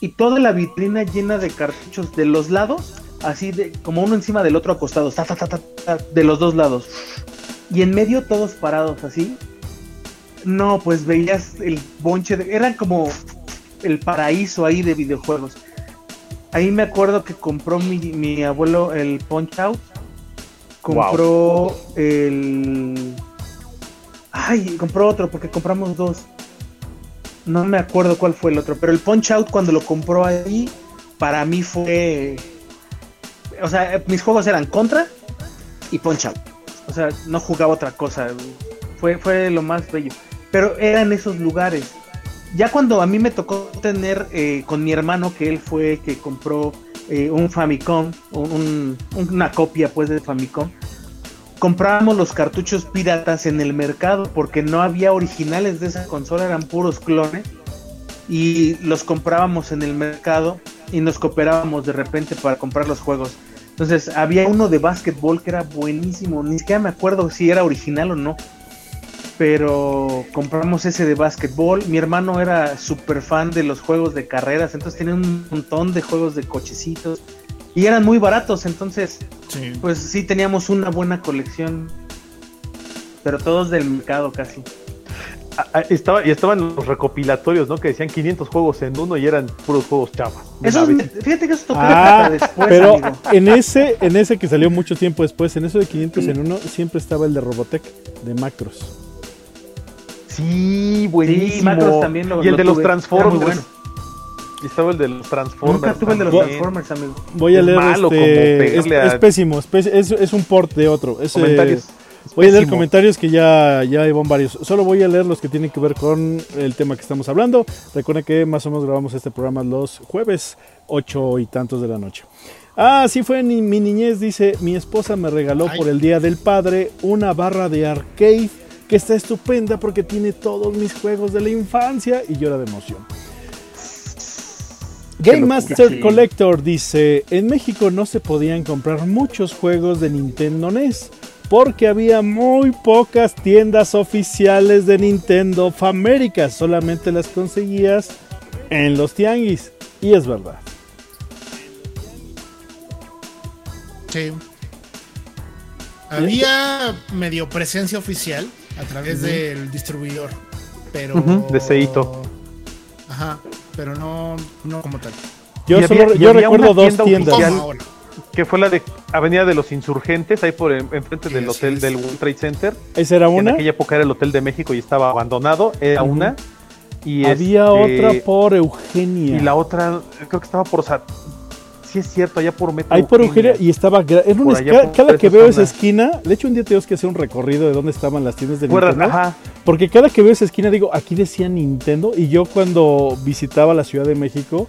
Y toda la vitrina llena de cartuchos de los lados, así de como uno encima del otro acostados, ta, ta, ta, ta, ta, de los dos lados. Y en medio todos parados así. No, pues veías el bonche de. Eran como el paraíso ahí de videojuegos. Ahí me acuerdo que compró mi, mi abuelo el Punch Out. Compró el. Ay, compró otro porque compramos dos. No me acuerdo cuál fue el otro, pero el Punch Out cuando lo compró ahí, para mí fue. O sea, mis juegos eran Contra y Punch Out. O sea, no jugaba otra cosa. Fue, fue lo más bello. Pero eran esos lugares. Ya cuando a mí me tocó tener eh, con mi hermano, que él fue que compró eh, un Famicom, un- una copia pues de Famicom, comprábamos los cartuchos piratas en el mercado porque no había originales de esa consola, eran puros clones. Y los comprábamos en el mercado y nos cooperábamos de repente para comprar los juegos. Entonces había uno de básquetbol que era buenísimo, ni siquiera me acuerdo si era original o no. Pero compramos ese de básquetbol. Mi hermano era súper fan de los juegos de carreras, entonces tenía un montón de juegos de cochecitos. Y eran muy baratos, entonces Sí. pues sí teníamos una buena colección. Pero todos del mercado casi. Ah, ah, estaba, y estaban los recopilatorios, ¿no? Que decían 500 juegos en uno y eran puros juegos chavas. Eso, naves. fíjate que eso tocó Ah, después, pero amigo. en ese, en ese que salió mucho tiempo después, en eso de 500 en uno, siempre estaba el de Robotech, de Macros. Sí, buenísimo. Sí, Macros también lo- Y el lo de los. Transformers. Bueno. Y estaba el de los Transformers. Nunca tuve el de los también. Transformers, amigo. Voy a Es leer malo como este, es, pegarle a- es pésimo, es, es- es un port de otro. es, eh, Comentarios. voy a leer comentarios que ya, ya van varios. Solo voy a leer los que tienen que ver con el tema que estamos hablando. Recuerden que más o menos grabamos este programa los jueves, ocho y tantos de la noche. Ah, sí fue ni- mi niñez, dice, mi esposa me regaló Ay. por el Día del Padre una barra de arcade que está estupenda porque tiene todos mis juegos de la infancia y llora de emoción. Game. Master Sí. Collector dice, en México no se podían comprar muchos juegos de Nintendo NES porque había muy pocas tiendas oficiales de Nintendo of America, solamente las conseguías en los tianguis. Y es verdad. Sí. Había medio presencia oficial a través del distribuidor, pero de Seito. Ajá, pero no, no como tal. Yo, solo, yo recuerdo una dos tienda tiendas. Oficial. ahora. que fue la de Avenida de los Insurgentes, ahí por en- enfrente del hotel es. del World Trade Center. ¿Esa era que En una? aquella época era el Hotel de México y estaba abandonado, era una. Y Había este, otra por Eugenia. Y la otra, creo que estaba por. Sa- Sí, es cierto, allá por Metro. Ahí por Eugenia y estaba. allá esca- por cada que veo esa esquina, de hecho un día tenemos que hacer un recorrido de dónde estaban las tiendas de. Nintendo. Ajá. Porque cada que veo esa esquina digo, aquí decía Nintendo. Y yo cuando visitaba la Ciudad de México,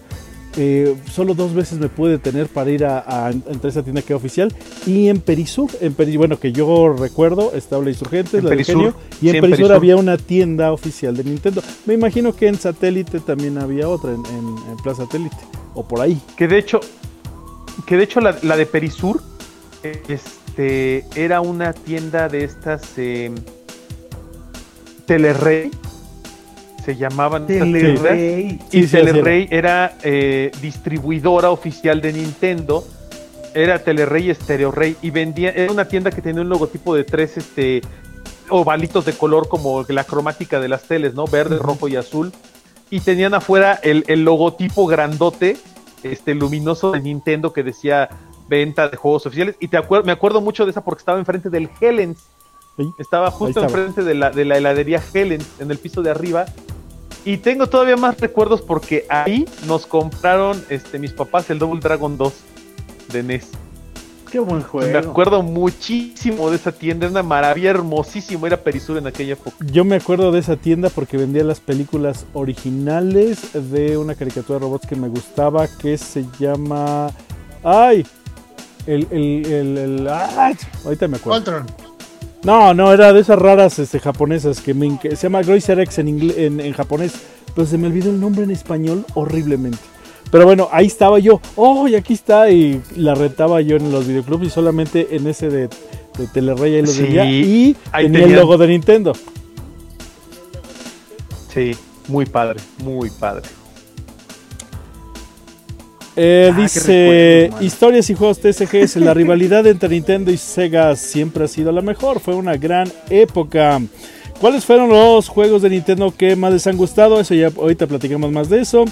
eh, solo dos veces me pude detener para ir a, a- entre esa tienda que era oficial. Y en Perisur, en Peri- bueno, que yo recuerdo, estaba la Insurgentes, En la de Perisur, Genio. Y en sí, en Perisur Perisur. había una tienda oficial de Nintendo. Me imagino que en Satélite también había otra, en, en- en Plaza Satélite. O por ahí. Que de hecho, que de hecho la, la de Perisur, este, era una tienda de estas eh, Telerrey, se llamaban. Telerrey. Sí, y sí, Telerrey era eh, distribuidora oficial de Nintendo. Era Telerrey y Stereo Rey. Y vendía, era una tienda que tenía un logotipo de tres este, ovalitos de color como la cromática de las teles, ¿no? Verde, rojo y azul. Y tenían afuera el, el logotipo grandote, este, luminoso de Nintendo que decía venta de juegos oficiales. Y te acuer- me acuerdo mucho de esa porque estaba enfrente del Helens. Sí. Estaba justo estaba. enfrente de la, de la heladería Helens, en el piso de arriba. Y tengo todavía más recuerdos porque ahí nos compraron este, mis papás el Double Dragon 2 de NES. Qué buen juego. Me acuerdo muchísimo de esa tienda, era una maravilla hermosísimo, era Perisur en aquella época. Yo me acuerdo de esa tienda porque vendía las películas originales de una caricatura de robots que me gustaba que se llama. ¡Ay! El. el, el, el- ¡ay! Ahorita me acuerdo. Voltron. No, no, era de esas raras este, japonesas que, me, se llama Groiser X en, ingle- en, en japonés, pero se me olvidó el nombre en español horriblemente. Pero bueno, ahí estaba yo, oh, y aquí está, y la rentaba yo en los videoclubs y solamente en ese de, de Telerrey ahí lo Sí, y tenía el logo de Nintendo. Sí, muy padre, muy padre. Eh, Ah, dice, historias y juegos TSGs, la rivalidad [laughs] entre Nintendo y Sega siempre ha sido la mejor, fue una gran época. ¿Cuáles fueron los juegos de Nintendo que más les han gustado? Eso ya ahorita platicamos más de eso.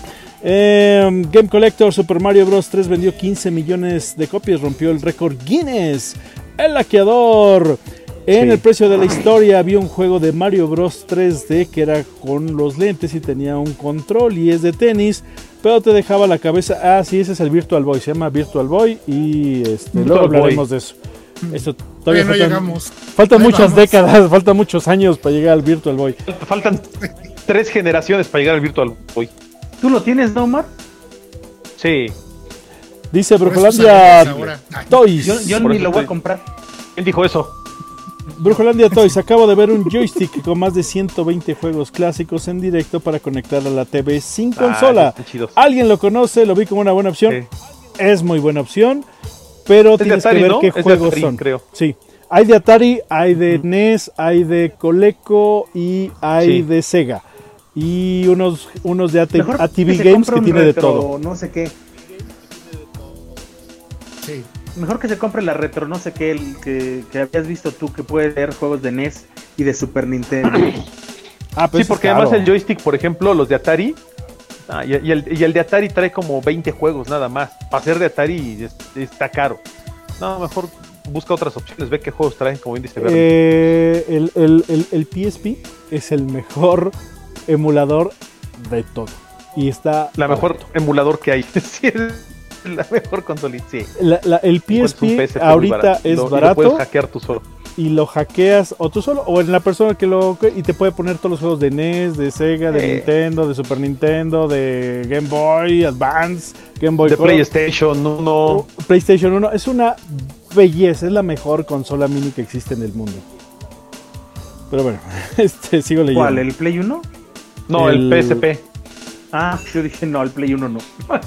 Eh, Game Collector Super Mario Bros. 3 vendió 15 millones de copias, rompió el récord Guinness. El laqueador. En Sí. el precio de la historia había un juego de Mario Bros 3D que era con los lentes y tenía un control y es de tenis, pero te dejaba la cabeza. Ah, sí, ese es el Virtual Boy, se llama Virtual Boy y este, Virtual luego Boy. hablaremos de eso. Eso Todavía todavía no faltan, llegamos. faltan Ahí muchas vamos. décadas, faltan muchos años para llegar al Virtual Boy. Faltan tres generaciones para llegar al Virtual Boy. ¿Tú lo tienes, no, Omar? Sí, Dice Brujolandia Toys. Yo, ni lo voy a comprar. ¿quién dijo eso? Brujolandia Toys, acabo de ver un joystick con más de 120 juegos clásicos en directo para conectar a la TV sin consola. Ah, chidos. ¿Alguien lo conoce? ¿Lo vi como una buena opción? Sí. Es muy buena opción, pero Es tienes Atari, que ver ¿no? qué Es juegos Atari, son. creo. Sí. Hay de Atari, hay de NES, hay de Coleco y hay Sí. de Sega. Y unos, unos de AT- Mejor ATV Games que tiene de todo. No sé qué. sí. Mejor que se compre la retro, no sé qué, el que, que habías visto tú que puede leer juegos de NES y de Super Nintendo. Ah, Sí, porque además el joystick, por ejemplo, los de Atari, ah, y, y el, y el de Atari trae como 20 juegos nada más. Para ser de Atari es- está caro. No, mejor busca otras opciones, ve qué juegos traen, como bien dice. Eh, el, el- el- el PSP es el mejor emulador de todo. Y está. La mejor emulador que hay. [laughs] sí, es la mejor consola. Sí. La- la- el PSP ahorita barato. es Lo- y lo barato puedes hackear tú solo. y lo hackeas o tú solo o en la persona que lo y te puede poner todos los juegos de NES, de Sega, de Eh. Nintendo, de Super Nintendo, de Game Boy Advance, Game Boy De Color, PlayStation 1. PlayStation 1. Es una belleza, es la mejor consola mini que existe en el mundo. Pero bueno, [laughs] este sigo leyendo. ¿Cuál? ¿El Play 1? No, el, El- PSP. Ah, yo dije no, el Play 1 no. [laughs]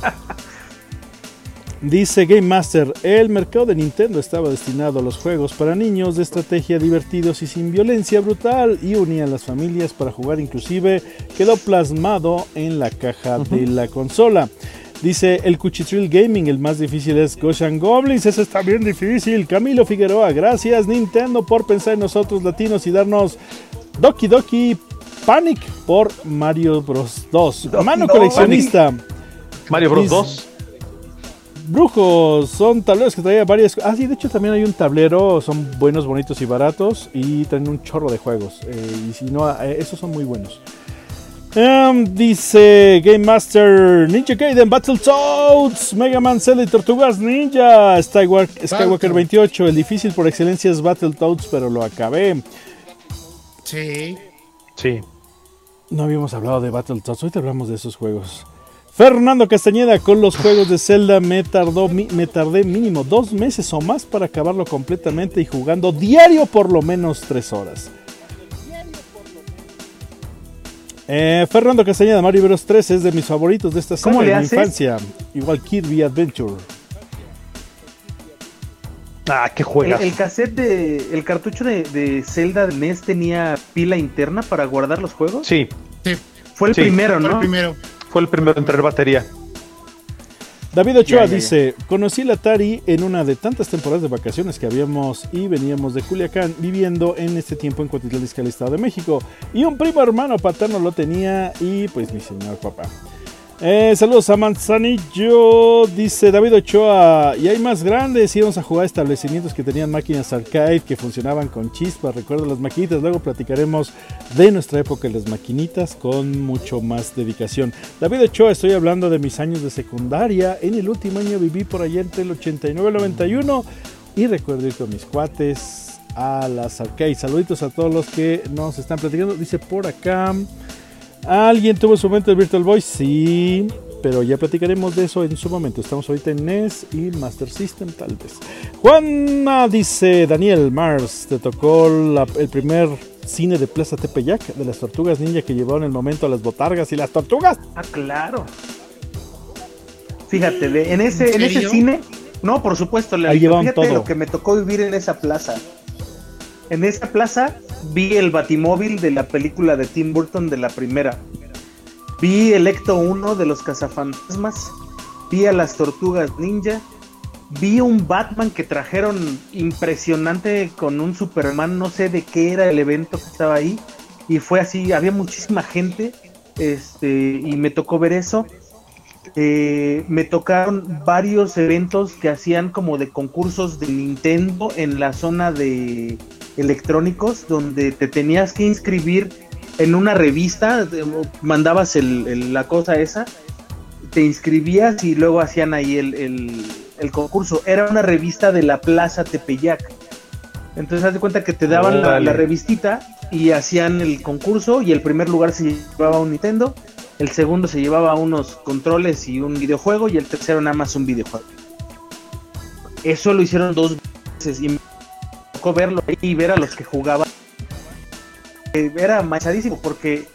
Dice Game Master, el mercado de Nintendo estaba destinado a los juegos para niños de estrategia divertidos y sin violencia brutal y unía a las familias para jugar inclusive quedó plasmado en la caja de la consola. Dice el Cuchitril Gaming, el más difícil es Ghosts and Goblins, eso está bien difícil. Camilo Figueroa, gracias Nintendo por pensar en nosotros latinos y darnos Doki Doki Panic por Mario Bros 2. Doki Mano coleccionista. Mario Bros. Dice- 2. brujos son tableros que traía varias. Ah, sí, de hecho también hay un tablero. Son buenos, bonitos y baratos. Y traen un chorro de juegos. Eh, y si no, eh, esos son muy buenos. Em, dice Game Master Ninja Gaiden Battletoads Mega Man Cell y Tortugas Ninja Skywalker, Skywalker 28 El difícil por excelencia es Battletoads Pero lo acabé Sí. Sí. No habíamos hablado de Battletoads Hoy te hablamos de esos juegos Fernando Castañeda Con los juegos de Zelda me, tardó, me tardé mínimo dos meses o más Para acabarlo completamente Y jugando diario por lo menos tres horas Eh, Fernando Castañeda, Mario Bros 3 es de mis favoritos de esta saga ¿Cómo le en mi infancia. Igual Kirby Adventure. Ah, qué El, juegas. el cassette de. El cartucho de, de Zelda de NES tenía pila interna para guardar los juegos. Sí, Sí. Fue el Sí. primero, Fue el ¿no? primero. fue el primero en traer batería. David Ochoa Ya, ya, ya. dice, conocí el Atari en una de tantas temporadas de vacaciones que habíamos y veníamos de Culiacán viviendo en este tiempo en Cotitlán Izcalli, Estado de México. Y un primo hermano paterno lo tenía y pues mi señor papá. Eh, saludos a Manzanillo, dice David Ochoa. Y hay más grandes, íbamos a jugar a establecimientos que tenían máquinas arcade que funcionaban con chispas. Recuerdo las maquinitas, luego platicaremos de nuestra época en las maquinitas con mucho más dedicación. David Ochoa, estoy hablando de mis años de secundaria. En el último año viví por allá entre el 89 y el 91 y recuerdo ir con mis cuates a las arcades. Saluditos a todos los que nos están platicando. Dice por acá. ¿Alguien tuvo en su momento el Virtual Boy? Sí, pero ya platicaremos de eso en su momento. Estamos ahorita en NES y Master System, tal vez. Juana dice: Daniel Mars, te tocó la- el primer cine de Plaza Tepeyac de las tortugas ninja que llevaron el momento a las botargas y las tortugas. Ah, claro. Fíjate, de- en ese, ¿En en ese cine, no, por supuesto, Lealito, Ahí fíjate todo. lo que me tocó vivir en esa plaza. En esa plaza vi el batimóvil de la película de Tim Burton de la primera. Vi el Ecto 1 de los cazafantasmas. Vi a las tortugas ninja. Vi un Batman que trajeron impresionante con un Superman, no sé de qué era el evento que estaba ahí. Y fue así, había muchísima gente. Este, y me tocó ver eso. Eh, me tocaron varios eventos que hacían como de concursos de Nintendo en la zona de electrónicos, donde te tenías que inscribir en una revista, mandabas el- el- la cosa esa, te inscribías y luego hacían ahí el, concurso. Era una revista de la Plaza Tepeyac. Entonces haz de cuenta que te daban la, la revistita y hacían el concurso y el primer lugar se llevaba un Nintendo, el segundo se llevaba unos controles y un videojuego y el tercero nada más un videojuego. Eso lo hicieron dos veces y me tocó verlo ahí y ver a los que jugaban. Eh, Era manchadísimo porque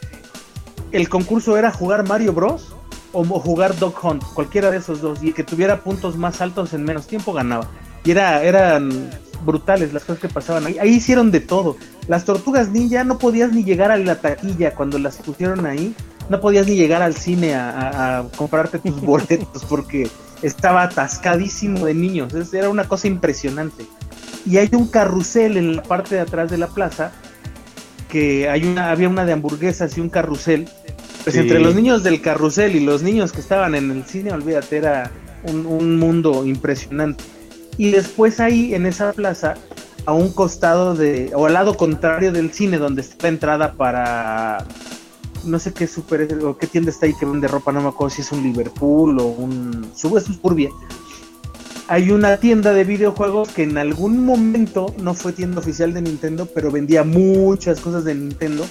el concurso era jugar Mario Bros. o jugar Dog Hunt, cualquiera de esos dos, y que tuviera puntos más altos en menos tiempo ganaba. Y era, eran brutales las cosas que pasaban ahí. Ahí hicieron de todo. Las tortugas ninja no podías ni llegar a la taquilla cuando las pusieron ahí. No podías ni llegar al cine a, a- comprarte tus [laughs] boletos porque estaba atascadísimo de niños. Era una cosa impresionante. Y hay un carrusel en la parte de atrás de la plaza que hay una, había una de hamburguesas y un carrusel. Pues Sí. entre los niños del carrusel y los niños que estaban en el cine, olvídate, era un, un mundo impresionante. Y después ahí en esa plaza, a un costado de, o al lado contrario del cine, donde está la entrada para, no sé qué super, o qué tienda está ahí que vende ropa, no me acuerdo si es un Liverpool o un, sube es un Suburbia. Hay una tienda de videojuegos que en algún momento no fue tienda oficial de Nintendo, pero vendía muchas cosas de Nintendo.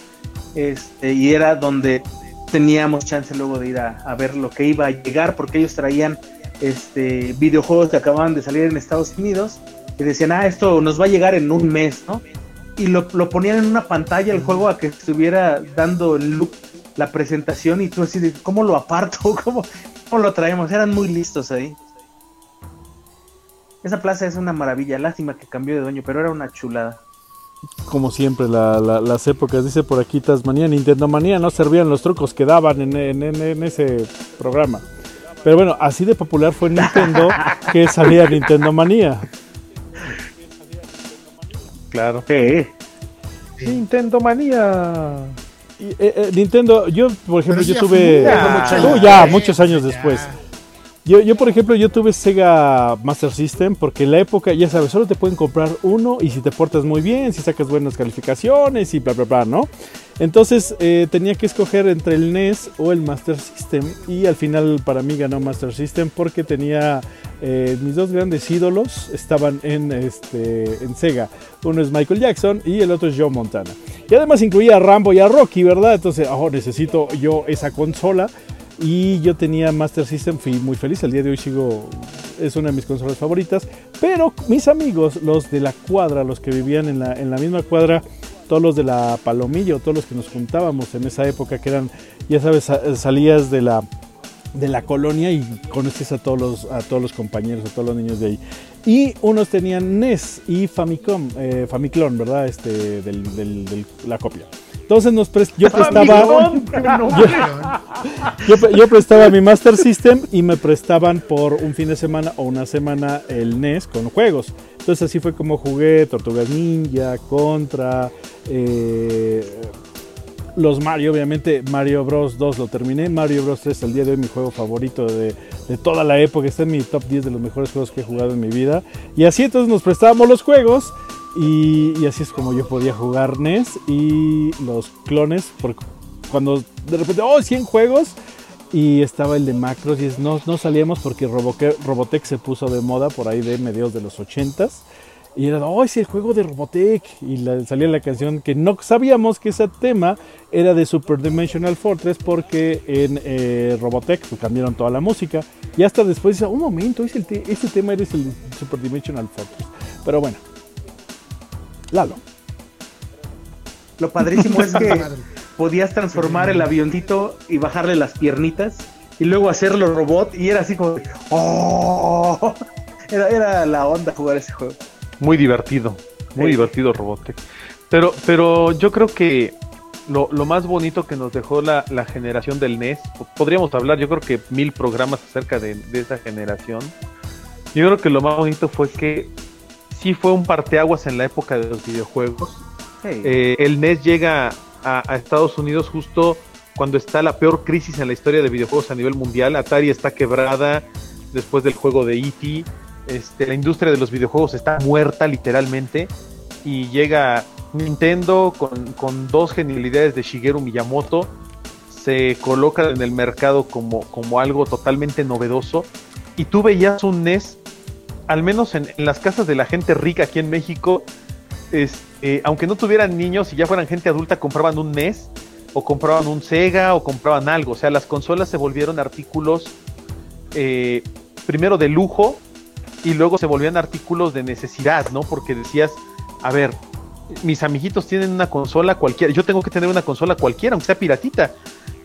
Este, y era donde teníamos chance luego de ir a, a ver lo que iba a llegar, porque ellos traían este, videojuegos que acababan de salir en Estados Unidos y decían, ah, esto nos va a llegar en un mes, ¿no? Y lo, lo ponían en una pantalla el juego a que estuviera dando el look, la presentación, y tú así de, ¿cómo lo aparto? [laughs] ¿Cómo, cómo lo traemos? Eran muy listos ahí. Esa plaza es una maravilla, lástima que cambió de dueño, pero era una chulada. Como siempre, la- la- las épocas, dice por aquí Tasmanía, Nintendo Manía, no servían los trucos que daban en, en- en- en ese programa. Pero bueno, así de popular fue Nintendo que [laughs] salía Nintendo Manía. Claro. Sí. Nintendo Manía. Y, eh, eh, Nintendo, yo por ejemplo, yo tuve mucho Uh, ya. muchos años después. Yo, yo, por ejemplo, yo tuve Sega Master System porque en la época, ya sabes, solo te pueden comprar uno y si te portas muy bien, si sacas buenas calificaciones y bla, bla, bla, ¿no? Entonces eh, tenía que escoger entre el NES o el Master System y al final para mí ganó Master System porque tenía eh, mis dos grandes ídolos estaban en, este, en Sega. Uno es Michael Jackson y el otro es Joe Montana. Y además incluía a Rambo y a Rocky, ¿verdad? Entonces, oh, necesito yo esa consola. Y yo tenía Master System, fui muy feliz. El día de hoy sigo, es una de mis consolas favoritas. Pero mis amigos, los de la cuadra, los que vivían en la, en la misma cuadra, todos los de la Palomillo, todos los que nos juntábamos en esa época, que eran, ya sabes, salías de la, de la colonia y conoces a todos los, a todos los compañeros, a todos los niños de ahí. Y unos tenían NES y Famicom, eh, Famiclon, ¿verdad? Este, del, del, del, la copia. Entonces nos yo prestaba yo, [laughs] yo, prestaba mi Master System y me prestaban por un fin de semana o una semana el NES con juegos. Entonces así fue como jugué Tortugas Ninja, Contra, eh, los Mario, obviamente Mario Bros 2 lo terminé, Mario Bros 3 el día de hoy mi juego favorito de, de, toda la época, está en mi top 10 de los mejores juegos que he jugado en mi vida. Y así entonces nos prestábamos los juegos y, así es como yo podía jugar NES y los clones, porque cuando de repente, oh, 100 juegos, y estaba el de Macros, y no, no salíamos porque Robotech se puso de moda por ahí de mediados de los 80s. Y era, oh, es el juego de Robotech. Y la, salía la canción que no sabíamos que ese tema era de Super Dimensional Fortress porque en eh, Robotech pues, cambiaron toda la música. Y hasta después dice, un momento, ese, te ese tema eres el Super Dimensional Fortress. Pero bueno, Lalo. Lo padrísimo es que [laughs] podías transformar el avioncito y bajarle las piernitas y luego hacerlo robot y era así como, oh, [laughs] era, era la onda jugar ese juego. Muy divertido, muy sí. divertido Robotech. Pero, pero yo creo que lo, lo, más bonito que nos dejó la, la, generación del NES, podríamos hablar, yo creo que mil programas acerca de, de, esa generación. Yo creo que lo más bonito fue que sí fue un parteaguas en la época de los videojuegos. Eh, el NES llega a, a, Estados Unidos justo cuando está la peor crisis en la historia de videojuegos a nivel mundial. Atari está quebrada después del juego de E.T. Este, la industria de los videojuegos está muerta literalmente y llega Nintendo con, con, dos genialidades de Shigeru Miyamoto, se coloca en el mercado como, como algo totalmente novedoso y tú veías un NES, al menos en, las casas de la gente rica aquí en México, es, eh, aunque no tuvieran niños y ya fueran gente adulta, compraban un NES o compraban un Sega o compraban algo, o sea, las consolas se volvieron artículos eh, primero de lujo y luego se volvían artículos de necesidad, ¿no? Porque decías, a ver, mis amiguitos tienen una consola cualquiera, yo tengo que tener una consola cualquiera, aunque sea piratita.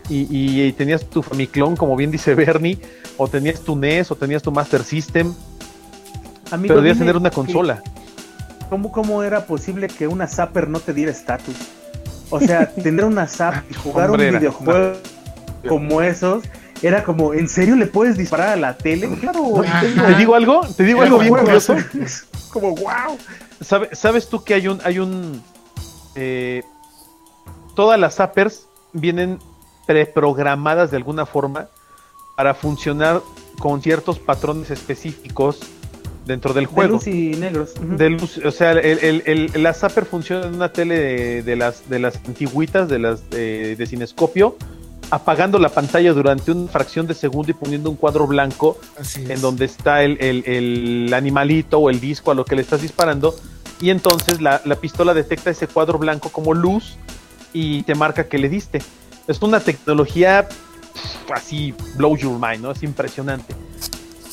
Y, y, y tenías tu Famiclone, como bien dice Bernie, o tenías tu NES, o tenías tu Master System. Amigo, pero debías tener una consola. ¿cómo, ¿Cómo era posible que una Zapper no te diera estatus? O sea, [laughs] tener una Zapper y jugar un videojuego no. como esos era como, ¿en serio le puedes disparar a la tele? Claro, ¿Te digo algo? ¿Te digo algo bien curioso? [laughs] como, wow. ¿Sabe, ¿Sabes tú que hay un... Hay un eh, todas las zappers vienen preprogramadas de alguna forma para funcionar con ciertos patrones específicos dentro del juego. De luz y negros. Uh -huh. De luz, o sea, el, el, el, la zapper funciona en una tele de, de, las, de las antiguitas, de las de, de cinescopio, apagando la pantalla durante una fracción de segundo y poniendo un cuadro blanco en donde está el, el, el, animalito o el disco a lo que le estás disparando y entonces la, la, pistola detecta ese cuadro blanco como luz y te marca que le diste. Es una tecnología pff, así blow your mind, ¿no? Es impresionante.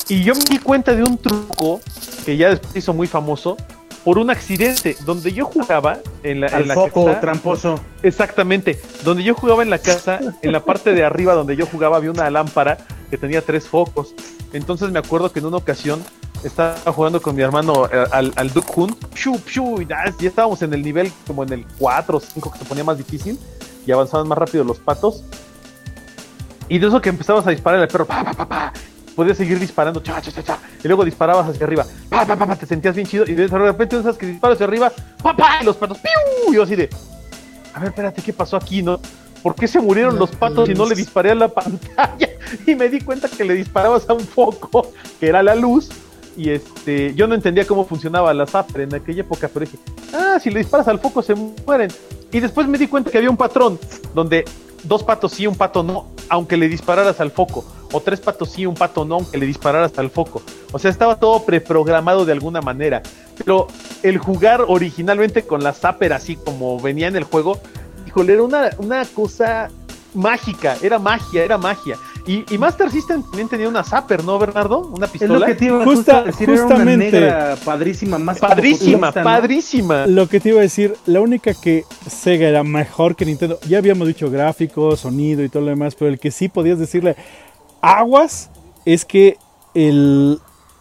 Y yo me di cuenta de un truco que ya después hizo muy famoso, por un accidente donde yo jugaba en la, Al en la foco casa, tramposo. Exactamente, donde yo jugaba en la casa, en la parte de arriba donde yo jugaba había una lámpara que tenía tres focos. Entonces me acuerdo que en una ocasión estaba jugando con mi hermano eh, al, al Duck Hunt, pshu, pshu, y ya, ya estábamos en el nivel como en el 4 o 5 que se ponía más difícil y avanzaban más rápido los patos. Y de eso que empezabas a disparar al perro, pa, pa, pa, pa, podías seguir disparando, cha, cha, cha, cha, y luego disparabas hacia arriba, pa, pa, pa, pa, te sentías bien chido, y de repente sabes que disparas hacia arriba, pa, pa, y los patos, ¡piu! y yo así de, a ver, espérate, ¿qué pasó aquí, no? ¿Por qué se murieron los patos y no le disparé a la [laughs] pantalla? y me di cuenta que le disparabas a un foco, que era la luz, y este, yo no entendía cómo funcionaba la zapper en aquella época, pero dije, ah, si le disparas al foco se mueren. Y después me di cuenta que había un patrón donde dos patos sí, un pato no, aunque le dispararas al foco. O tres patos sí, un pato no, aunque le dispararas al foco. O sea, estaba todo preprogramado de alguna manera. Pero el jugar originalmente con la zapper así como venía en el juego, híjole, era una, una cosa mágica, era magia, era magia. Y, y, Master System también tenía una Zapper, ¿no, Bernardo? Una pistola. Es lo que te iba Justa, a decir, justamente. Era una negra padrísima, más Padrísima, padrísima. Lo que te iba a decir, la única que Sega era mejor que Nintendo, ya habíamos dicho gráficos, sonido y todo lo demás, pero el que sí podías decirle aguas es que el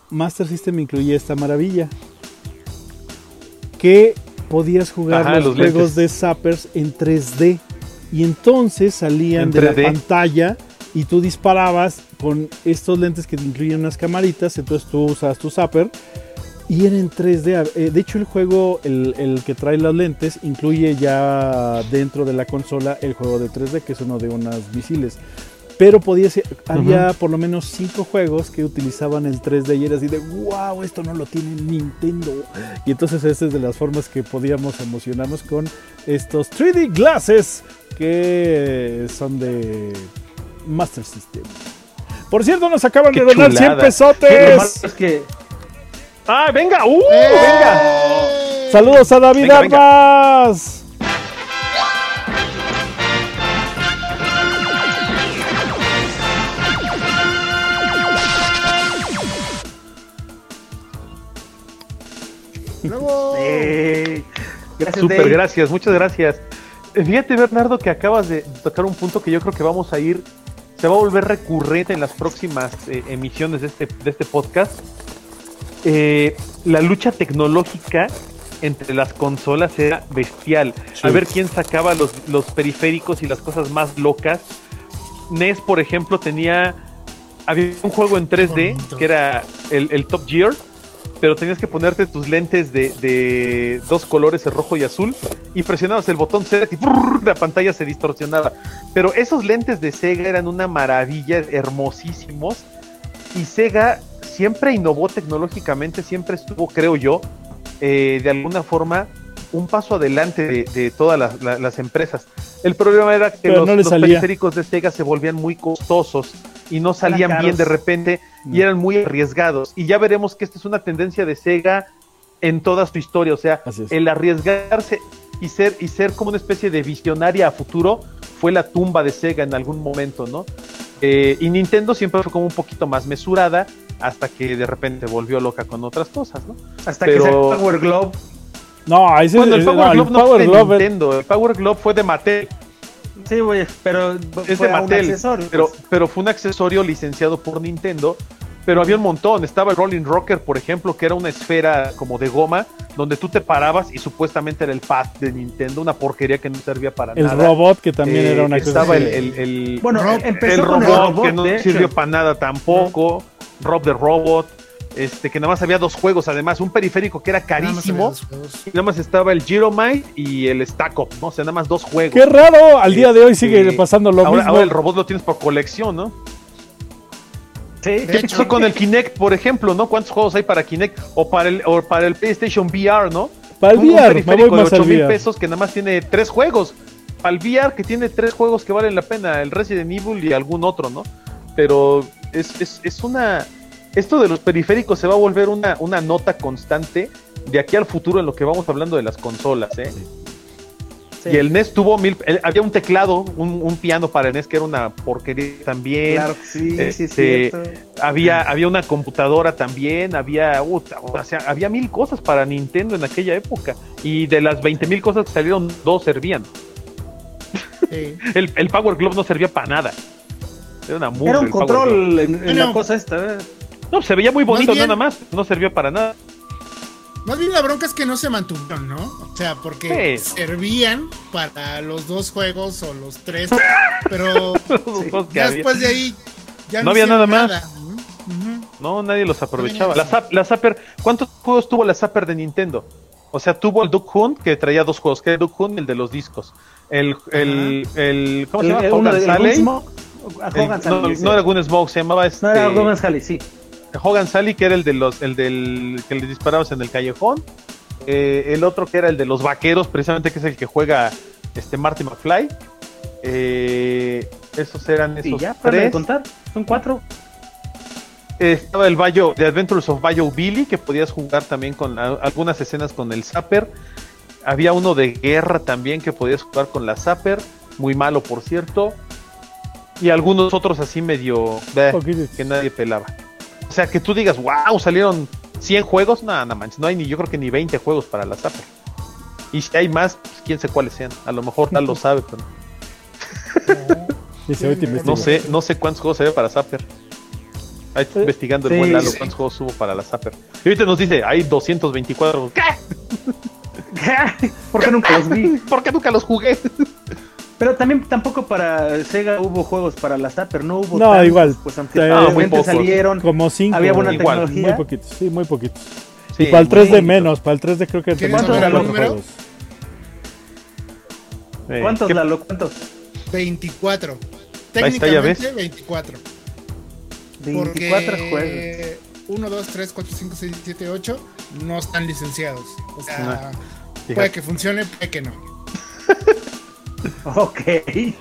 Master System incluía esta maravilla. Que podías jugar Ajá, los, los juegos de Zappers en 3D. Y entonces salían En de la 3D. pantalla y tú disparabas con estos lentes que te incluyen unas camaritas. Entonces tú usas tu Zapper y era en 3D. Eh, De hecho, el juego, el, el que trae las lentes, incluye ya dentro de la consola el juego de 3D, que es uno de unas misiles. Pero podía ser, había por lo menos cinco juegos que utilizaban el 3D y era así de wow, esto no lo tiene Nintendo. Y entonces esa es de las formas que podíamos emocionarnos con estos 3D glasses que son de Master System. Por cierto, nos acaban Qué de donar 100 chulada. Lo pesotes. malo es que ¡Ah, venga! ¡Uh! ¡Eh! ¡Venga! Saludos a David Venga, venga. Armas. Gracias Super, Dave. gracias, muchas gracias. Eh, Fíjate, Bernardo, que acabas de tocar un punto que yo creo que vamos a ir, se va a volver recurrente en las próximas eh, emisiones de este, de este podcast. Eh, la lucha tecnológica entre las consolas era bestial. A ver quién sacaba los, los periféricos y las cosas más locas. NES, por ejemplo, tenía. Había un juego en 3D Bonito. que era el, el Top Gear, pero tenías que ponerte tus lentes de, de dos colores, el rojo y azul, y presionabas el botón select y la pantalla se distorsionaba. Pero esos lentes de Sega eran una maravilla, hermosísimos, y Sega siempre innovó tecnológicamente, siempre estuvo, creo yo, eh, de alguna forma un paso adelante de, de todas las, la- las empresas. El problema era que Pero los, no periféricos de Sega se volvían muy costosos y no salían bien de repente y No. eran muy arriesgados. Y ya veremos que esta es una tendencia de Sega en toda su historia, o sea, el arriesgarse y ser, y ser como una especie de visionaria a futuro fue la tumba de Sega en algún momento, ¿no? Eh, y Nintendo siempre fue como un poquito más mesurada hasta que de repente volvió loca con otras cosas, ¿no? Hasta que pero- se Power Glove. No, ese Bueno, el eh, Power no, Glove no Power fue de Glove, eh, Nintendo, el Power Glove fue de Mattel, Sí, güey, pero es fue de Mattel, accesorio, pero, pues. pero fue un accesorio licenciado por Nintendo, pero había un montón, estaba el Rolling Rocker, por ejemplo, que era una esfera como de goma, donde tú te parabas y supuestamente era el pad de Nintendo, una porquería que no servía para el nada. robot que también Eh, era una cosa. estaba el, el, el- Bueno, empezó el con robot, el robot, que no sirvió para nada tampoco. Rob the Robot. Este, que nada más había dos juegos, además, un periférico que era Nada más carísimo. dos juegos. Y nada más estaba el Gyromite y el Stack Up, ¿no? O sea, nada más dos juegos. Qué raro, al día de hoy sigue Este, pasando lo ahora, mismo. ahora el robot lo tienes por colección, ¿no? Sí, De ¿Qué hecho, pasó con el [laughs] Kinect, por ejemplo, no? ¿Cuántos juegos hay para Kinect? O para el, o para el PlayStation VR, ¿no? Para el un, un VR, me periférico voy de más al 8 mil pesos que nada más tiene tres juegos. Para el VR que tiene tres juegos que valen la pena, el Resident Evil y algún otro, ¿no? Pero es, es, es una... Esto de los periféricos se va a volver una, una nota constante de aquí al futuro en lo que vamos hablando de las consolas, ¿eh? sí. Y el NES tuvo mil... el- había un teclado, un, un piano para el NES que era una porquería también. Claro que sí, sí, es Este. Había, había una computadora también, había, puta, o sea, había mil cosas para Nintendo en aquella época. Y de las 20 mil cosas que salieron, dos servían. sí. [laughs] El, el Power Glove no servía para nada. Era una mugre Era un control en, en la cosa esta. ¿eh? No, se veía muy bonito bien. nada más. No servía para nada. Más bien la bronca es que no se mantuvieron, ¿no? O sea, porque Sí. servían para los dos juegos o los tres, [laughs] pero ya después de ahí ya No había nada más. No, nadie los aprovechaba. La, la Zapper, ¿cuántos juegos tuvo la Zapper de Nintendo? O sea, tuvo el Duck Hunt, que traía dos juegos, que era el Duck Hunt y el de los discos. El, el, el ¿cómo se llama? Sally. Hogan no, Sally, ese. no era Gun Smoke, se llamaba este. No era Hogan Sally, sí. Hogan Sally, que era el de los, el del que le disparabas en el callejón. Eh, el otro que era el de los vaqueros, precisamente que es el que juega este Marty McFly. Eh, esos eran esos Y ya, para de tres. contar. Son cuatro. Estaba el Bayo, The Adventures of Bayo Billy, que podías jugar también con a- algunas escenas con el Zapper. Había uno de guerra también que podías jugar con la Zapper, muy malo por cierto. Y algunos otros así medio bleh, que nadie pelaba. O sea, que tú digas, wow, salieron 100 juegos, nada, manches, no hay ni, yo creo que ni 20 juegos para la Zapper. Y si hay más, pues quién sé cuáles sean. A lo mejor tal lo [laughs] sabe, pero [laughs] no sé, no sé cuántos juegos había para Zapper. Ahí está investigando el Sí, buen Lalo sí. cuántos juegos hubo para la Zapper. Y ahorita nos dice, hay 224. ¿Qué? [laughs] ¿Por qué nunca los vi? ¿Por qué nunca los jugué? Pero también tampoco para Sega hubo juegos para la Zapper, no hubo No, tantos, igual. Pues aunque Eh, muy pocos. salieron, Como cinco. había buena igual, tecnología. Muy poquitos, sí, muy poquitos. Sí, y para el 3D muy menos, para el 3D creo que ¿Quieres teníamos saber el cuatro juegos. ¿Cuántos, ¿qué- Lalo? ¿Cuántos? 24. Ahí está, ya ves. Técnicamente 24. 24 juegos. Porque 1, 2, 3, 4, 5, 6, 7, 8 no están licenciados. O sea, puede que funcione, puede que no. [laughs] [laughs] Ok. Eh,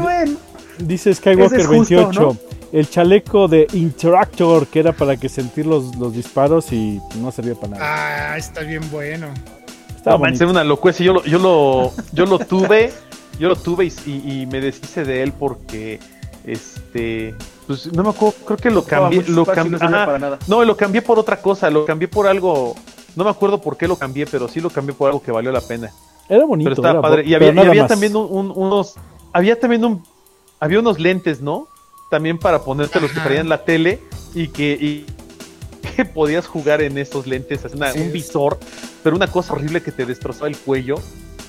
bueno. Dice Skywalker es justo, 28. ¿no? El chaleco de Interactor, que era para que sentir los, los disparos y no servía para nada. Ah, está bien bueno. Estaba No, una locura. sí, Yo lo, yo lo, [laughs] yo lo tuve, yo lo tuve y, y- y me deshice de él porque, este, pues no me acuerdo, creo que lo cambié, lo cambié, no para nada. no, lo cambié por otra cosa, lo cambié por algo, no me acuerdo por qué lo cambié, pero sí lo cambié por algo que valió la pena. Era bonito. pero estaba era padre. Y había, y también un- un- unos, había también un, había unos lentes, ¿no? También para ponerte los que traían la tele y que, y que [laughs] podías jugar en estos lentes, es una- Sí, un visor, pero una cosa horrible que te destrozaba el cuello.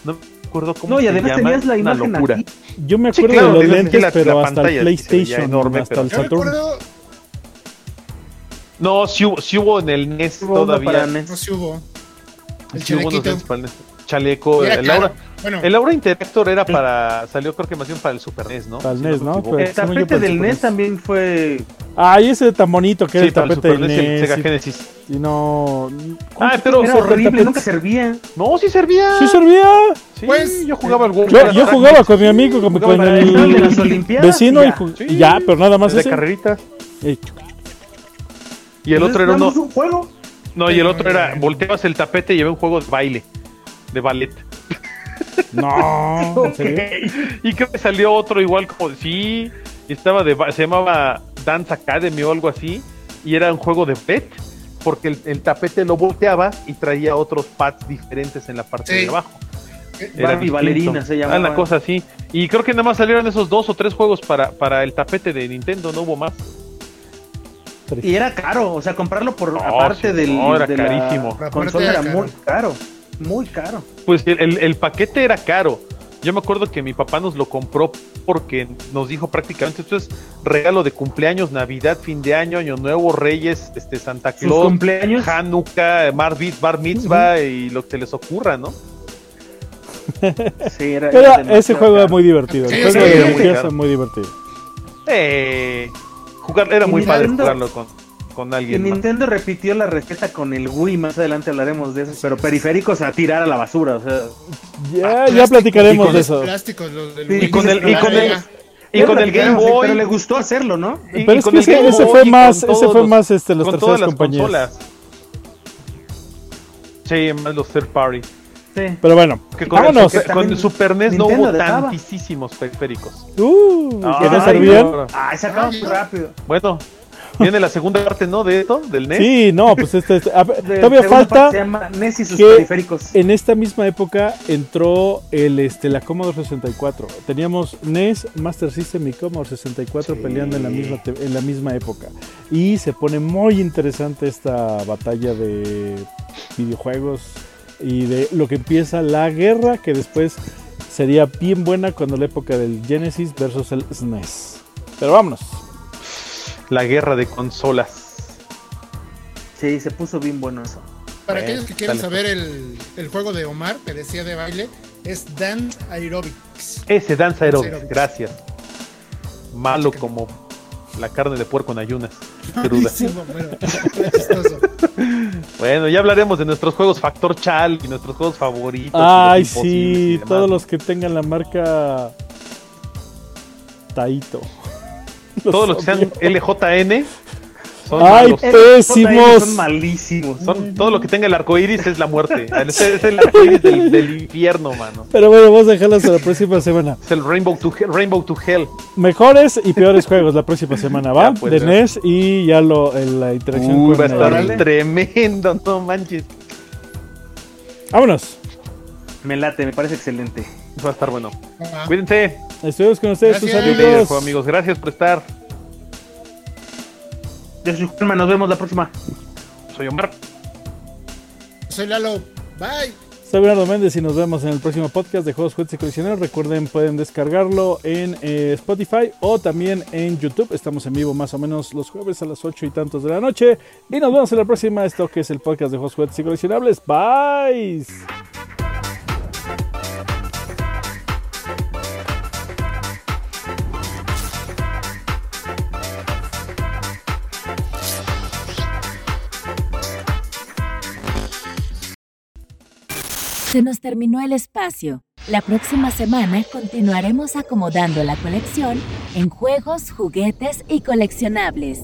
No me acuerdo cómo No, y se además llama, tenías la una imagen locura. aquí. Yo me Sí, acuerdo claro, de los lentes, la- pero la hasta el PlayStation, enorme, hasta pero- el Saturn. No, sí hubo, sí hubo en el NES todavía. para NES. no si hubo. El el NES. Chaleco, Era el caro. Aura, Bueno, el Aura Interactor era para, salió creo que más bien para el Super NES, ¿no? Para el Si NES, ¿no? Pero- El tapete del NES NES. también fue. Ay, ese tan bonito que era Sí, el para el tapete Super del NES y el. Sega y- Genesis. Y no. Ah, pero Era horrible, nunca servía. No, sí servía. Sí servía. Sí, Pues, yo jugaba al Yo, World yo jugaba con mi amigo, con, con el el de las Olimpiadas vecino y y, ya. ju- Sí. y ya, pero nada más de carreritas. Eh, Y el otro era uno. Un juego. No, y el otro era. Volteabas el tapete y llevaba un juego de baile. De ballet. No. [laughs] Y creo que salió otro igual como. de- Sí. y Estaba de. Se llamaba Dance Academy o algo así. Y era un juego de pet. Porque el, el tapete lo volteaba y traía otros pads diferentes en la parte Sí. de abajo. eh, Era Barbie. Ballerina se llamaba. una cosa así. Y creo que nada más salieron esos dos o tres juegos para, para el tapete de Nintendo, no hubo más. Y era caro, o sea, comprarlo por No, aparte sí, del no, era de la carísimo. Aparte consola era era caro. muy caro, muy caro. Pues el, el- el paquete era caro. Yo me acuerdo que mi papá nos lo compró porque nos dijo prácticamente esto es regalo de cumpleaños, Navidad, fin de año, Año Nuevo, Reyes, este Santa Claus, cumpleaños, Hanukkah, Bar, Mit- Bar Mitzvah y lo que te les ocurra, ¿no? sí, era, Pero era ese juego era muy divertido. El juego sí, claro. es muy divertido. Eh, jugar era muy padre jugarlo con, con Y alguien. más. Nintendo repitió la receta con el Wii, más adelante hablaremos de eso, pero periféricos a tirar a la basura, o sea, Ya, ya plásticos, platicaremos y de eso. plásticos, los del Wii. Y con el, y con el, y ya con el Game Boy. pero le gustó hacerlo, ¿no? y- Pero y es con que el ese, Game ese Boy fue y más, ese fue los- más este, las terceras las compañías. consolas. Sí, más los third party. Sí. Pero bueno, Que con, vámonos. el, Super- con el Super NES no Nintendo hubo dejaba. tantísimos periféricos. Uh, Ah, que no ay, servían. no. Ay, se acabó rápido. Bueno, viene la segunda parte, ¿no? De esto, del NES. Sí, no, pues este, este- a [laughs] todavía falta. Se llama NES y sus que- periféricos. En esta misma época entró el este la Commodore 64. Teníamos NES, Master System y Commodore 64 Sí. peleando en la misma en la misma época. Y se pone muy interesante esta batalla de videojuegos y de lo que empieza la guerra que después sería bien buena cuando la época del Genesis versus el SNES. Pero vámonos. La guerra de consolas. Sí, se puso bien bueno eso. Para aquellos que quieran dale. saber el, el juego de Omar, que decía de baile, es Dance Aerobics. Ese Dance Aerobics, Aerobics. gracias. malo como la carne de puerco en ayunas. [laughs] Malísimo, [laughs] bueno, ya hablaremos de nuestros juegos Factor Chal y nuestros juegos favoritos. y Ay, sí, todos los que tengan la marca Taito. [laughs] Todos los que sean. LJN son Ay, malos. pésimos. Son malísimos. Son, todo lo que tenga el arco iris es la muerte. [laughs] Es, es el arco iris del, del infierno, mano. Pero bueno, vamos a dejarlos a la próxima semana. Es el Rainbow to, Hell- Rainbow to Hell. Mejores y peores juegos la próxima semana, ¿va? [laughs] Ya, pues, de. NES y ya lo, en la interacción Uy, con va a estar el- tremendo, no manches. Vámonos. Me late, me parece excelente. Va a estar bueno. Ah, Cuídense. Estuvimos con ustedes, sus amigos. amigos. Gracias por estar. Yo soy Juanma, nos vemos la próxima. Soy Omar. Soy Lalo. Bye. Soy Bernardo Méndez y nos vemos en el próximo podcast de Juegos Juguetes y Coleccionables. Recuerden, pueden descargarlo en eh, Spotify o también en YouTube. Estamos en vivo más o menos los jueves a las 8 y tantos de la noche. Y nos vemos en la próxima. Esto que es el podcast de Juegos Juguetes y Coleccionables. Bye. Se nos terminó el espacio. La próxima semana continuaremos acomodando la colección en juegos, juguetes y coleccionables.